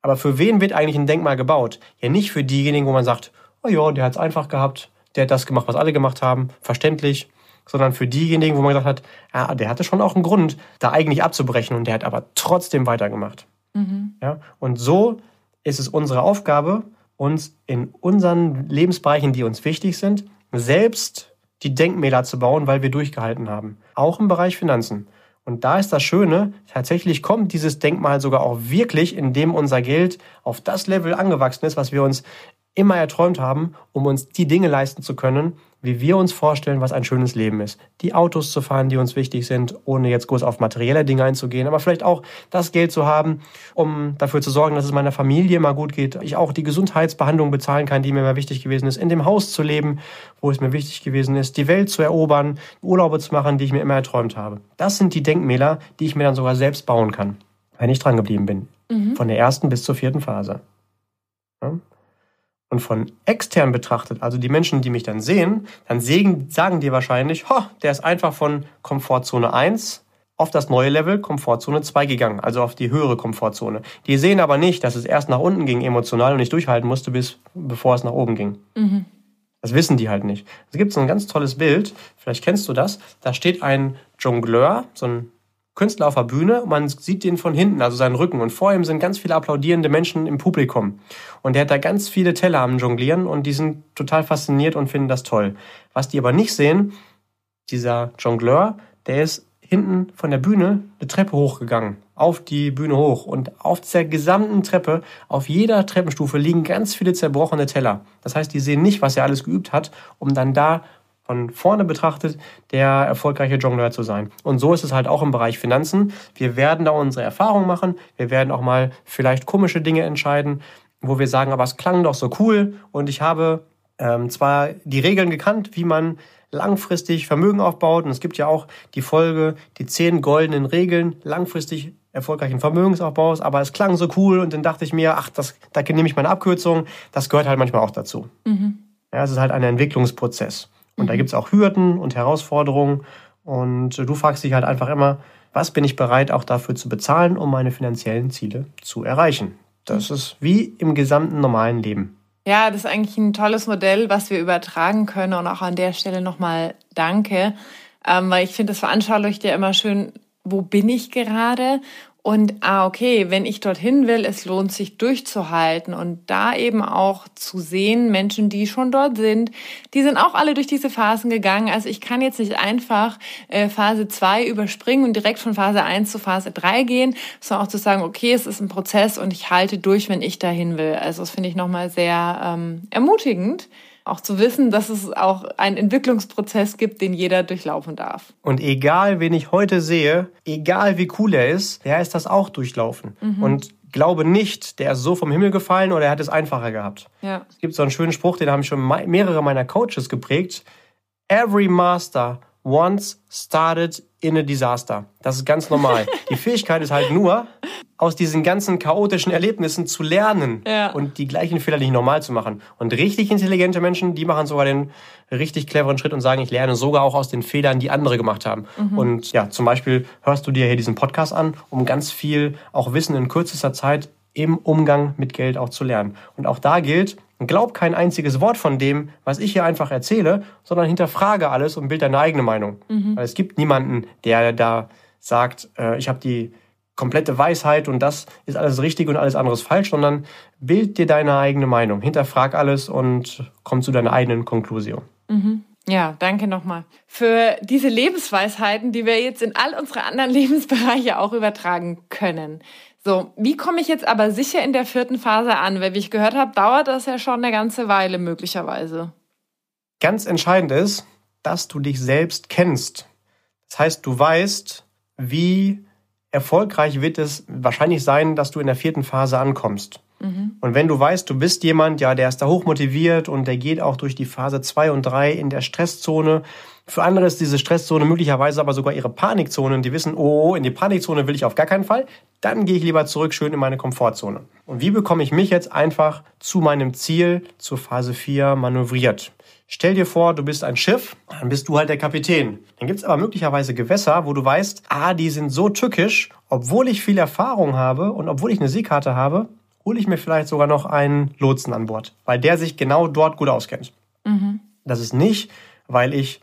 Aber für wen wird eigentlich ein Denkmal gebaut? Ja, nicht für diejenigen, wo man sagt, oh ja, der hat es einfach gehabt, der hat das gemacht, was alle gemacht haben, verständlich, sondern für diejenigen, wo man gesagt hat, ja, der hatte schon auch einen Grund, da eigentlich abzubrechen und der hat aber trotzdem weitergemacht. Mhm. Ja? Und so ist es unsere Aufgabe, uns in unseren Lebensbereichen, die uns wichtig sind, selbst die Denkmäler zu bauen, weil wir durchgehalten haben. Auch im Bereich Finanzen. Und da ist das Schöne, tatsächlich kommt dieses Denkmal sogar auch wirklich, indem unser Geld auf das Level angewachsen ist, was wir uns immer erträumt haben, um uns die Dinge leisten zu können, wie wir uns vorstellen, was ein schönes Leben ist. Die Autos zu fahren, die uns wichtig sind, ohne jetzt groß auf materielle Dinge einzugehen, aber vielleicht auch das Geld zu haben, um dafür zu sorgen, dass es meiner Familie immer gut geht, ich auch die Gesundheitsbehandlung bezahlen kann, die mir immer wichtig gewesen ist, in dem Haus zu leben, wo es mir wichtig gewesen ist, die Welt zu erobern, Urlaube zu machen, die ich mir immer erträumt habe. Das sind die Denkmäler, die ich mir dann sogar selbst bauen kann, wenn ich dran geblieben bin. Mhm. Von der ersten bis zur vierten Phase. Und von extern betrachtet, also die Menschen, die mich dann sehen, dann sehen, sagen die wahrscheinlich, ho, der ist einfach von Komfortzone 1 auf das neue Level Komfortzone 2 gegangen, also auf die höhere Komfortzone. Die sehen aber nicht, dass es erst nach unten ging emotional und ich durchhalten musste, bis bevor es nach oben ging. Mhm. Das wissen die halt nicht. Es gibt so ein ganz tolles Bild, vielleicht kennst du das. Da steht ein Jongleur, so ein Künstler auf der Bühne, man sieht den von hinten, also seinen Rücken. Und vor ihm sind ganz viele applaudierende Menschen im Publikum. Und der hat da ganz viele Teller am Jonglieren und die sind total fasziniert und finden das toll. Was die aber nicht sehen, dieser Jongleur, der ist hinten von der Bühne eine Treppe hochgegangen, auf die Bühne hoch. Und auf der gesamten Treppe, auf jeder Treppenstufe liegen ganz viele zerbrochene Teller. Das heißt, die sehen nicht, was er alles geübt hat, um dann da von vorne betrachtet der erfolgreiche Jongleur zu sein. Und so ist es halt auch im Bereich Finanzen. Wir werden da unsere Erfahrungen machen. Wir werden auch mal vielleicht komische Dinge entscheiden, wo wir sagen, aber es klang doch so cool und ich habe ähm, zwar die Regeln gekannt, wie man langfristig Vermögen aufbaut. Und es gibt ja auch die Folge, die zehn goldenen Regeln langfristig erfolgreichen Vermögensaufbaus. Aber es klang so cool und dann dachte ich mir, ach, das, da nehme ich meine Abkürzung. Das gehört halt manchmal auch dazu. Mhm. Ja, es ist halt ein Entwicklungsprozess. Und mhm. da gibt's auch Hürden und Herausforderungen. Und du fragst dich halt einfach immer, was bin ich bereit auch dafür zu bezahlen, um meine finanziellen Ziele zu erreichen? Das ist wie im gesamten normalen Leben. Ja, das ist eigentlich ein tolles Modell, was wir übertragen können und auch an der Stelle nochmal danke, ähm, weil ich finde, das veranschaulicht ja immer schön, wo bin ich gerade und ah, okay, wenn ich dorthin will, es lohnt sich durchzuhalten und da eben auch zu sehen, Menschen, die schon dort sind, die sind auch alle durch diese Phasen gegangen. Also ich kann jetzt nicht einfach äh, Phase 2 überspringen und direkt von Phase 1 zu Phase 3 gehen, sondern auch zu sagen, okay, es ist ein Prozess und ich halte durch, wenn ich dahin will. Also das finde ich nochmal sehr ähm, ermutigend auch zu wissen, dass es auch einen Entwicklungsprozess gibt, den jeder durchlaufen darf. Und egal, wen ich heute sehe, egal wie cool er ist, der ist das auch durchlaufen. Mhm. Und glaube nicht, der ist so vom Himmel gefallen oder er hat es einfacher gehabt. Ja. Es gibt so einen schönen Spruch, den haben schon mehrere meiner Coaches geprägt. Every master once started in a disaster. Das ist ganz normal. Die Fähigkeit ist halt nur, aus diesen ganzen chaotischen Erlebnissen zu lernen ja. und die gleichen Fehler nicht normal zu machen. Und richtig intelligente Menschen, die machen sogar den richtig cleveren Schritt und sagen, ich lerne sogar auch aus den Fehlern, die andere gemacht haben. Mhm. Und ja, zum Beispiel hörst du dir hier diesen Podcast an, um ganz viel auch Wissen in kürzester Zeit im Umgang mit Geld auch zu lernen. Und auch da gilt, glaub kein einziges Wort von dem, was ich hier einfach erzähle, sondern hinterfrage alles und bild deine eigene Meinung. Mhm. Weil es gibt niemanden, der da sagt, äh, ich habe die komplette Weisheit und das ist alles richtig und alles andere ist falsch, sondern bild dir deine eigene Meinung, hinterfrag alles und komm zu deiner eigenen Konklusion. Mhm. Ja, danke nochmal für diese Lebensweisheiten, die wir jetzt in all unsere anderen Lebensbereiche auch übertragen können. So, wie komme ich jetzt aber sicher in der vierten Phase an? Weil wie ich gehört habe, dauert das ja schon eine ganze Weile möglicherweise. Ganz entscheidend ist, dass du dich selbst kennst. Das heißt, du weißt, wie erfolgreich wird es wahrscheinlich sein, dass du in der vierten Phase ankommst. Mhm. Und wenn du weißt, du bist jemand, ja, der ist da hochmotiviert und der geht auch durch die Phase 2 und 3 in der Stresszone. Für andere ist diese Stresszone möglicherweise aber sogar ihre Panikzone und die wissen, oh, in die Panikzone will ich auf gar keinen Fall. Dann gehe ich lieber zurück schön in meine Komfortzone. Und wie bekomme ich mich jetzt einfach zu meinem Ziel, zur Phase 4 manövriert? Stell dir vor, du bist ein Schiff, dann bist du halt der Kapitän. Dann gibt's aber möglicherweise Gewässer, wo du weißt, ah, die sind so tückisch, obwohl ich viel Erfahrung habe und obwohl ich eine Seekarte habe, hole ich mir vielleicht sogar noch einen Lotsen an Bord, weil der sich genau dort gut auskennt. Mhm. Das ist nicht, weil ich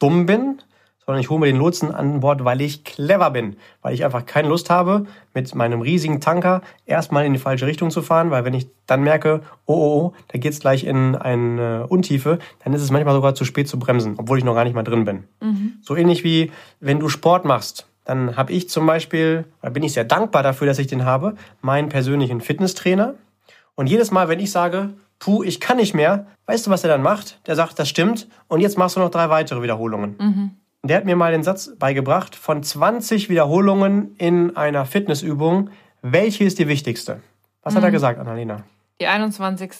dumm bin, sondern ich hole mir den Lotsen an Bord, weil ich clever bin, weil ich einfach keine Lust habe, mit meinem riesigen Tanker erstmal in die falsche Richtung zu fahren, weil wenn ich dann merke, oh, oh, oh da geht's gleich in eine Untiefe, dann ist es manchmal sogar zu spät zu bremsen, obwohl ich noch gar nicht mal drin bin. Mhm. So ähnlich wie wenn du Sport machst. Dann habe ich zum Beispiel, da bin ich sehr dankbar dafür, dass ich den habe, meinen persönlichen Fitnesstrainer. Und jedes Mal, wenn ich sage, puh, ich kann nicht mehr, weißt du, was er dann macht? Der sagt, das stimmt und jetzt machst du noch drei weitere Wiederholungen. Mhm. Der hat mir mal den Satz beigebracht, von 20 Wiederholungen in einer Fitnessübung, welche ist die wichtigste? Was mhm. hat er mhm. gesagt, Annalena? Die 21.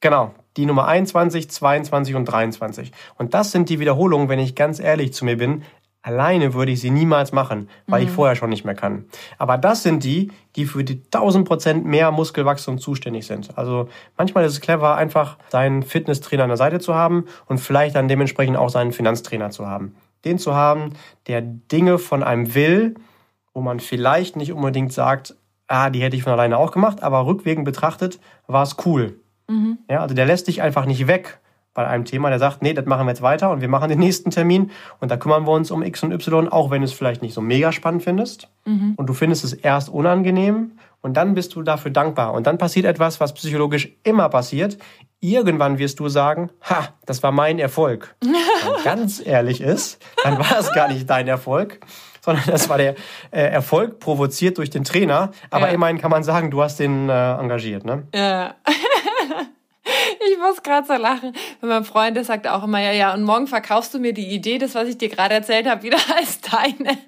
Genau, die Nummer 21, 22 und 23. Und das sind die Wiederholungen, wenn ich ganz ehrlich zu mir bin, Alleine würde ich sie niemals machen, weil mhm. ich vorher schon nicht mehr kann. Aber das sind die, die für die 1000 Prozent mehr Muskelwachstum zuständig sind. Also manchmal ist es clever, einfach seinen Fitnesstrainer an der Seite zu haben und vielleicht dann dementsprechend auch seinen Finanztrainer zu haben den zu haben, der Dinge von einem will, wo man vielleicht nicht unbedingt sagt, ah, die hätte ich von alleine auch gemacht, aber rückwirkend betrachtet war es cool. Mhm. Ja, also der lässt dich einfach nicht weg bei einem Thema, der sagt, nee, das machen wir jetzt weiter und wir machen den nächsten Termin und da kümmern wir uns um X und Y, auch wenn du es vielleicht nicht so mega spannend findest mhm. und du findest es erst unangenehm und dann bist du dafür dankbar und dann passiert etwas, was psychologisch immer passiert. Irgendwann wirst du sagen, ha, das war mein Erfolg. Wenn ganz ehrlich ist, dann war es gar nicht dein Erfolg, sondern das war der äh, Erfolg provoziert durch den Trainer. Aber ja. immerhin kann man sagen, du hast den äh, engagiert, ne? Ja. Ich muss gerade so lachen. Wenn mein Freund, der sagt auch immer, ja, ja, und morgen verkaufst du mir die Idee, das, was ich dir gerade erzählt habe, wieder als deine.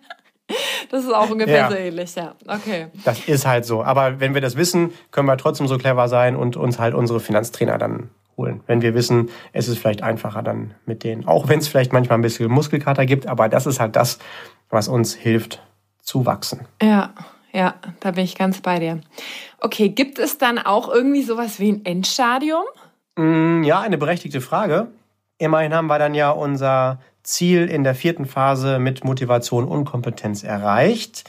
Das ist auch ungefähr ja. so ähnlich, ja. Okay. Das ist halt so. Aber wenn wir das wissen, können wir trotzdem so clever sein und uns halt unsere Finanztrainer dann holen. Wenn wir wissen, es ist vielleicht einfacher dann mit denen. Auch wenn es vielleicht manchmal ein bisschen Muskelkater gibt, aber das ist halt das, was uns hilft zu wachsen. Ja, ja, da bin ich ganz bei dir. Okay, gibt es dann auch irgendwie sowas wie ein Endstadium? Mm, ja, eine berechtigte Frage. Immerhin haben wir dann ja unser Ziel in der vierten Phase mit Motivation und Kompetenz erreicht.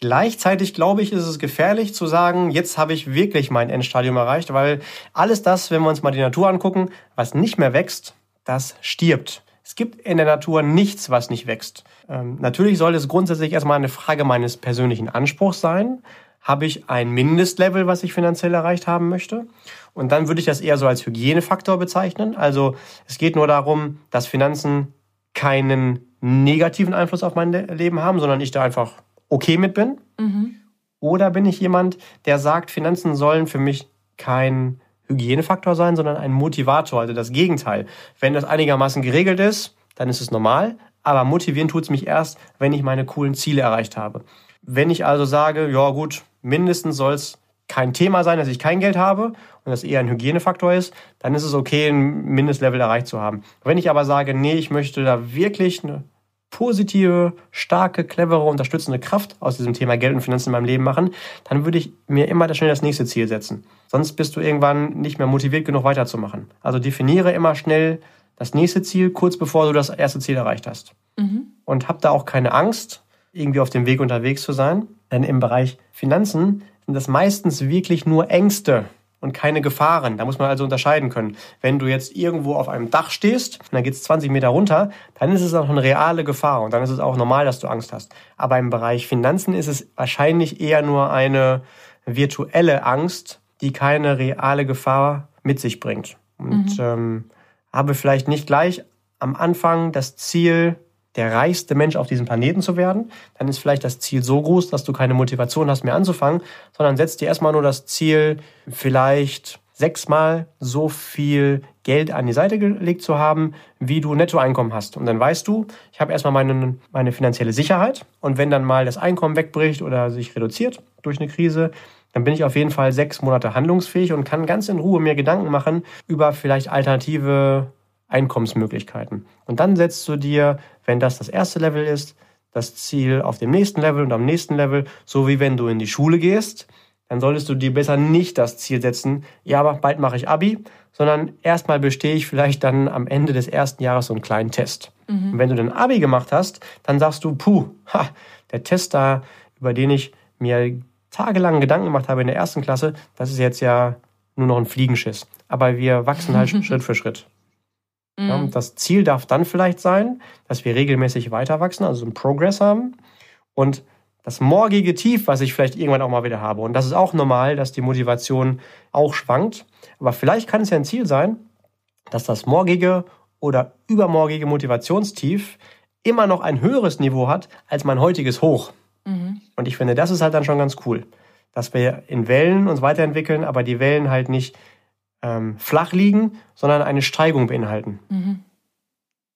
Gleichzeitig glaube ich, ist es gefährlich zu sagen, jetzt habe ich wirklich mein Endstadium erreicht, weil alles das, wenn wir uns mal die Natur angucken, was nicht mehr wächst, das stirbt. Es gibt in der Natur nichts, was nicht wächst. Ähm, natürlich soll es grundsätzlich erstmal eine Frage meines persönlichen Anspruchs sein. Habe ich ein Mindestlevel, was ich finanziell erreicht haben möchte? Und dann würde ich das eher so als Hygienefaktor bezeichnen. Also es geht nur darum, dass Finanzen keinen negativen Einfluss auf mein Leben haben, sondern ich da einfach okay mit bin. Mhm. Oder bin ich jemand, der sagt, Finanzen sollen für mich kein Hygienefaktor sein, sondern ein Motivator, also das Gegenteil. Wenn das einigermaßen geregelt ist, dann ist es normal, aber motivieren tut es mich erst, wenn ich meine coolen Ziele erreicht habe. Wenn ich also sage, ja gut, mindestens soll es kein Thema sein, dass ich kein Geld habe und das eher ein Hygienefaktor ist, dann ist es okay, ein Mindestlevel erreicht zu haben. Wenn ich aber sage, nee, ich möchte da wirklich eine positive, starke, clevere, unterstützende Kraft aus diesem Thema Geld und Finanzen in meinem Leben machen, dann würde ich mir immer schnell das nächste Ziel setzen. Sonst bist du irgendwann nicht mehr motiviert genug weiterzumachen. Also definiere immer schnell das nächste Ziel, kurz bevor du das erste Ziel erreicht hast. Mhm. Und hab da auch keine Angst, irgendwie auf dem Weg unterwegs zu sein. Denn im Bereich Finanzen sind das meistens wirklich nur Ängste, und keine Gefahren. Da muss man also unterscheiden können. Wenn du jetzt irgendwo auf einem Dach stehst und dann geht's 20 Meter runter, dann ist es auch eine reale Gefahr und dann ist es auch normal, dass du Angst hast. Aber im Bereich Finanzen ist es wahrscheinlich eher nur eine virtuelle Angst, die keine reale Gefahr mit sich bringt. Und mhm. ähm, habe vielleicht nicht gleich am Anfang das Ziel, der reichste Mensch auf diesem Planeten zu werden, dann ist vielleicht das Ziel so groß, dass du keine Motivation hast, mehr anzufangen, sondern setzt dir erstmal nur das Ziel, vielleicht sechsmal so viel Geld an die Seite gelegt zu haben, wie du Nettoeinkommen hast. Und dann weißt du, ich habe erstmal meine, meine finanzielle Sicherheit und wenn dann mal das Einkommen wegbricht oder sich reduziert durch eine Krise, dann bin ich auf jeden Fall sechs Monate handlungsfähig und kann ganz in Ruhe mir Gedanken machen über vielleicht alternative Einkommensmöglichkeiten. Und dann setzt du dir, wenn das das erste Level ist, das Ziel auf dem nächsten Level und am nächsten Level, so wie wenn du in die Schule gehst, dann solltest du dir besser nicht das Ziel setzen, ja, aber bald mache ich Abi, sondern erstmal bestehe ich vielleicht dann am Ende des ersten Jahres so einen kleinen Test. Mhm. Und wenn du den Abi gemacht hast, dann sagst du, puh, ha, der Test da, über den ich mir tagelang Gedanken gemacht habe in der ersten Klasse, das ist jetzt ja nur noch ein Fliegenschiss. Aber wir wachsen halt Schritt für Schritt. Mhm. Ja, das Ziel darf dann vielleicht sein, dass wir regelmäßig weiter wachsen, also einen Progress haben. Und das morgige Tief, was ich vielleicht irgendwann auch mal wieder habe. Und das ist auch normal, dass die Motivation auch schwankt. Aber vielleicht kann es ja ein Ziel sein, dass das morgige oder übermorgige Motivationstief immer noch ein höheres Niveau hat als mein heutiges Hoch. Mhm. Und ich finde, das ist halt dann schon ganz cool, dass wir in Wellen uns weiterentwickeln, aber die Wellen halt nicht ähm, flach liegen, sondern eine Steigung beinhalten. Mhm.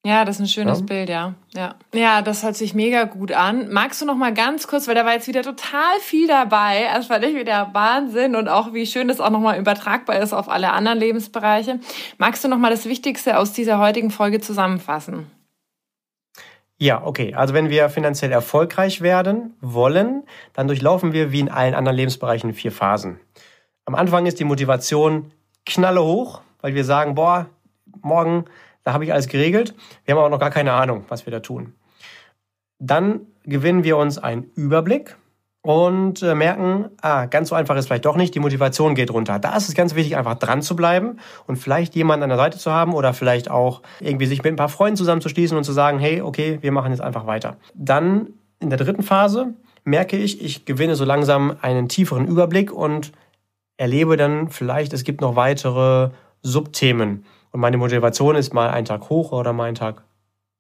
Ja, das ist ein schönes ja. Bild, ja. ja. Ja, das hört sich mega gut an. Magst du noch mal ganz kurz, weil da war jetzt wieder total viel dabei. Das fand ich wieder Wahnsinn und auch wie schön das auch noch mal übertragbar ist auf alle anderen Lebensbereiche. Magst du noch mal das Wichtigste aus dieser heutigen Folge zusammenfassen? Ja, okay. Also wenn wir finanziell erfolgreich werden wollen, dann durchlaufen wir wie in allen anderen Lebensbereichen vier Phasen. Am Anfang ist die Motivation knalle hoch, weil wir sagen, boah, morgen, da habe ich alles geregelt. Wir haben aber noch gar keine Ahnung, was wir da tun. Dann gewinnen wir uns einen Überblick und äh, merken, ah, ganz so einfach ist vielleicht doch nicht, die Motivation geht runter. Da ist es ganz wichtig, einfach dran zu bleiben und vielleicht jemanden an der Seite zu haben oder vielleicht auch irgendwie sich mit ein paar Freunden zusammenzuschließen und zu sagen, hey, okay, wir machen jetzt einfach weiter. Dann in der dritten Phase merke ich, ich gewinne so langsam einen tieferen Überblick und erlebe dann vielleicht, es gibt noch weitere Subthemen. Und meine Motivation ist mal einen Tag hoch oder mal einen Tag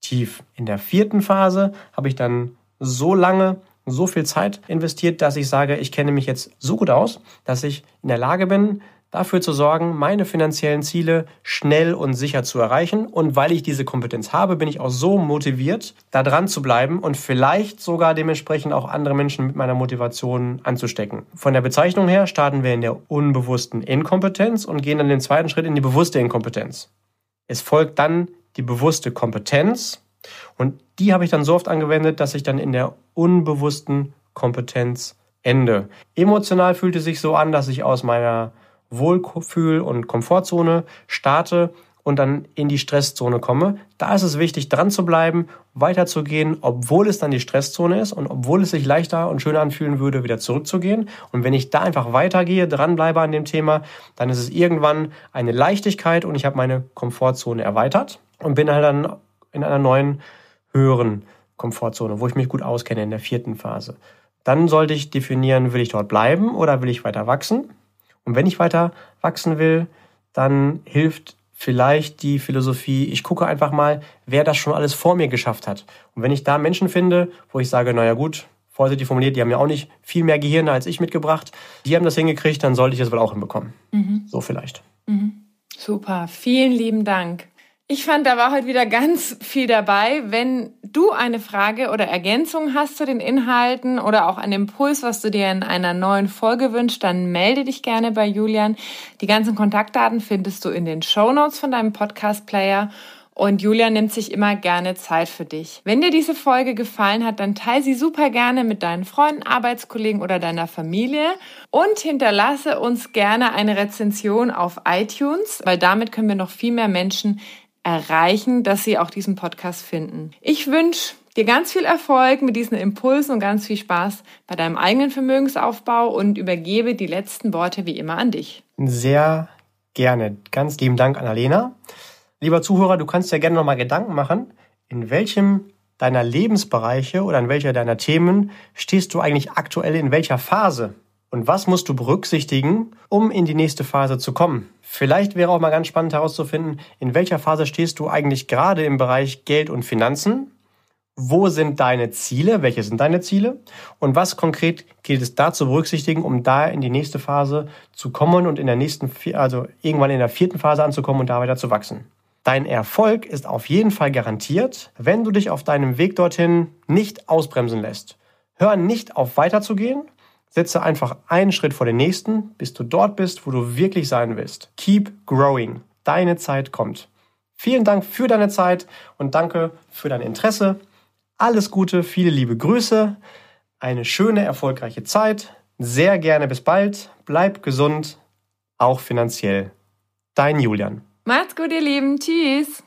tief. In der vierten Phase habe ich dann so lange, so viel Zeit investiert, dass ich sage, ich kenne mich jetzt so gut aus, dass ich in der Lage bin, dafür zu sorgen, meine finanziellen Ziele schnell und sicher zu erreichen. Und weil ich diese Kompetenz habe, bin ich auch so motiviert, da dran zu bleiben und vielleicht sogar dementsprechend auch andere Menschen mit meiner Motivation anzustecken. Von der Bezeichnung her starten wir in der unbewussten Inkompetenz und gehen dann den zweiten Schritt in die bewusste Inkompetenz. Es folgt dann die bewusste Kompetenz und die habe ich dann so oft angewendet, dass ich dann in der unbewussten Kompetenz ende. Emotional fühlt es sich so an, dass ich aus meiner Wohlfühl- und Komfortzone starte und dann in die Stresszone komme. Da ist es wichtig, dran zu bleiben, weiterzugehen, obwohl es dann die Stresszone ist und obwohl es sich leichter und schöner anfühlen würde, wieder zurückzugehen. Und wenn ich da einfach weitergehe, dranbleibe an dem Thema, dann ist es irgendwann eine Leichtigkeit und ich habe meine Komfortzone erweitert und bin halt dann in einer neuen, höheren Komfortzone, wo ich mich gut auskenne in der vierten Phase. Dann sollte ich definieren, will ich dort bleiben oder will ich weiter wachsen? Und wenn ich weiter wachsen will, dann hilft vielleicht die Philosophie, ich gucke einfach mal, wer das schon alles vor mir geschafft hat. Und wenn ich da Menschen finde, wo ich sage, naja gut, vorsichtig formuliert, die haben ja auch nicht viel mehr Gehirn als ich mitgebracht, die haben das hingekriegt, dann sollte ich das wohl auch hinbekommen. Mhm. So vielleicht. Mhm. Super, vielen lieben Dank. Ich fand, da war heute wieder ganz viel dabei. Wenn du eine Frage oder Ergänzung hast zu den Inhalten oder auch einen Impuls, was du dir in einer neuen Folge wünschst, dann melde dich gerne bei Julian. Die ganzen Kontaktdaten findest du in den Show Notes von deinem Podcast-Player. Und Julian nimmt sich immer gerne Zeit für dich. Wenn dir diese Folge gefallen hat, dann teile sie super gerne mit deinen Freunden, Arbeitskollegen oder deiner Familie und hinterlasse uns gerne eine Rezension auf iTunes, weil damit können wir noch viel mehr Menschen erreichen, dass sie auch diesen Podcast finden. Ich wünsche dir ganz viel Erfolg mit diesen Impulsen und ganz viel Spaß bei deinem eigenen Vermögensaufbau und übergebe die letzten Worte wie immer an dich. Sehr gerne. Ganz lieben Dank, Annalena. Lieber Zuhörer, du kannst dir gerne nochmal Gedanken machen, in welchem deiner Lebensbereiche oder in welcher deiner Themen stehst du eigentlich aktuell in welcher Phase? Und was musst du berücksichtigen, um in die nächste Phase zu kommen? Vielleicht wäre auch mal ganz spannend herauszufinden, in welcher Phase stehst du eigentlich gerade im Bereich Geld und Finanzen? Wo sind deine Ziele? Welche sind deine Ziele? Und was konkret gilt es da zu berücksichtigen, um da in die nächste Phase zu kommen und in der nächsten, also irgendwann in der vierten Phase anzukommen und da weiter zu wachsen? Dein Erfolg ist auf jeden Fall garantiert, wenn du dich auf deinem Weg dorthin nicht ausbremsen lässt. Hör nicht auf weiterzugehen, Setze einfach einen Schritt vor den nächsten, bis du dort bist, wo du wirklich sein willst. Keep growing. Deine Zeit kommt. Vielen Dank für deine Zeit und danke für dein Interesse. Alles Gute, viele liebe Grüße, eine schöne, erfolgreiche Zeit. Sehr gerne bis bald. Bleib gesund, auch finanziell. Dein Julian. Macht's gut, ihr Lieben. Tschüss.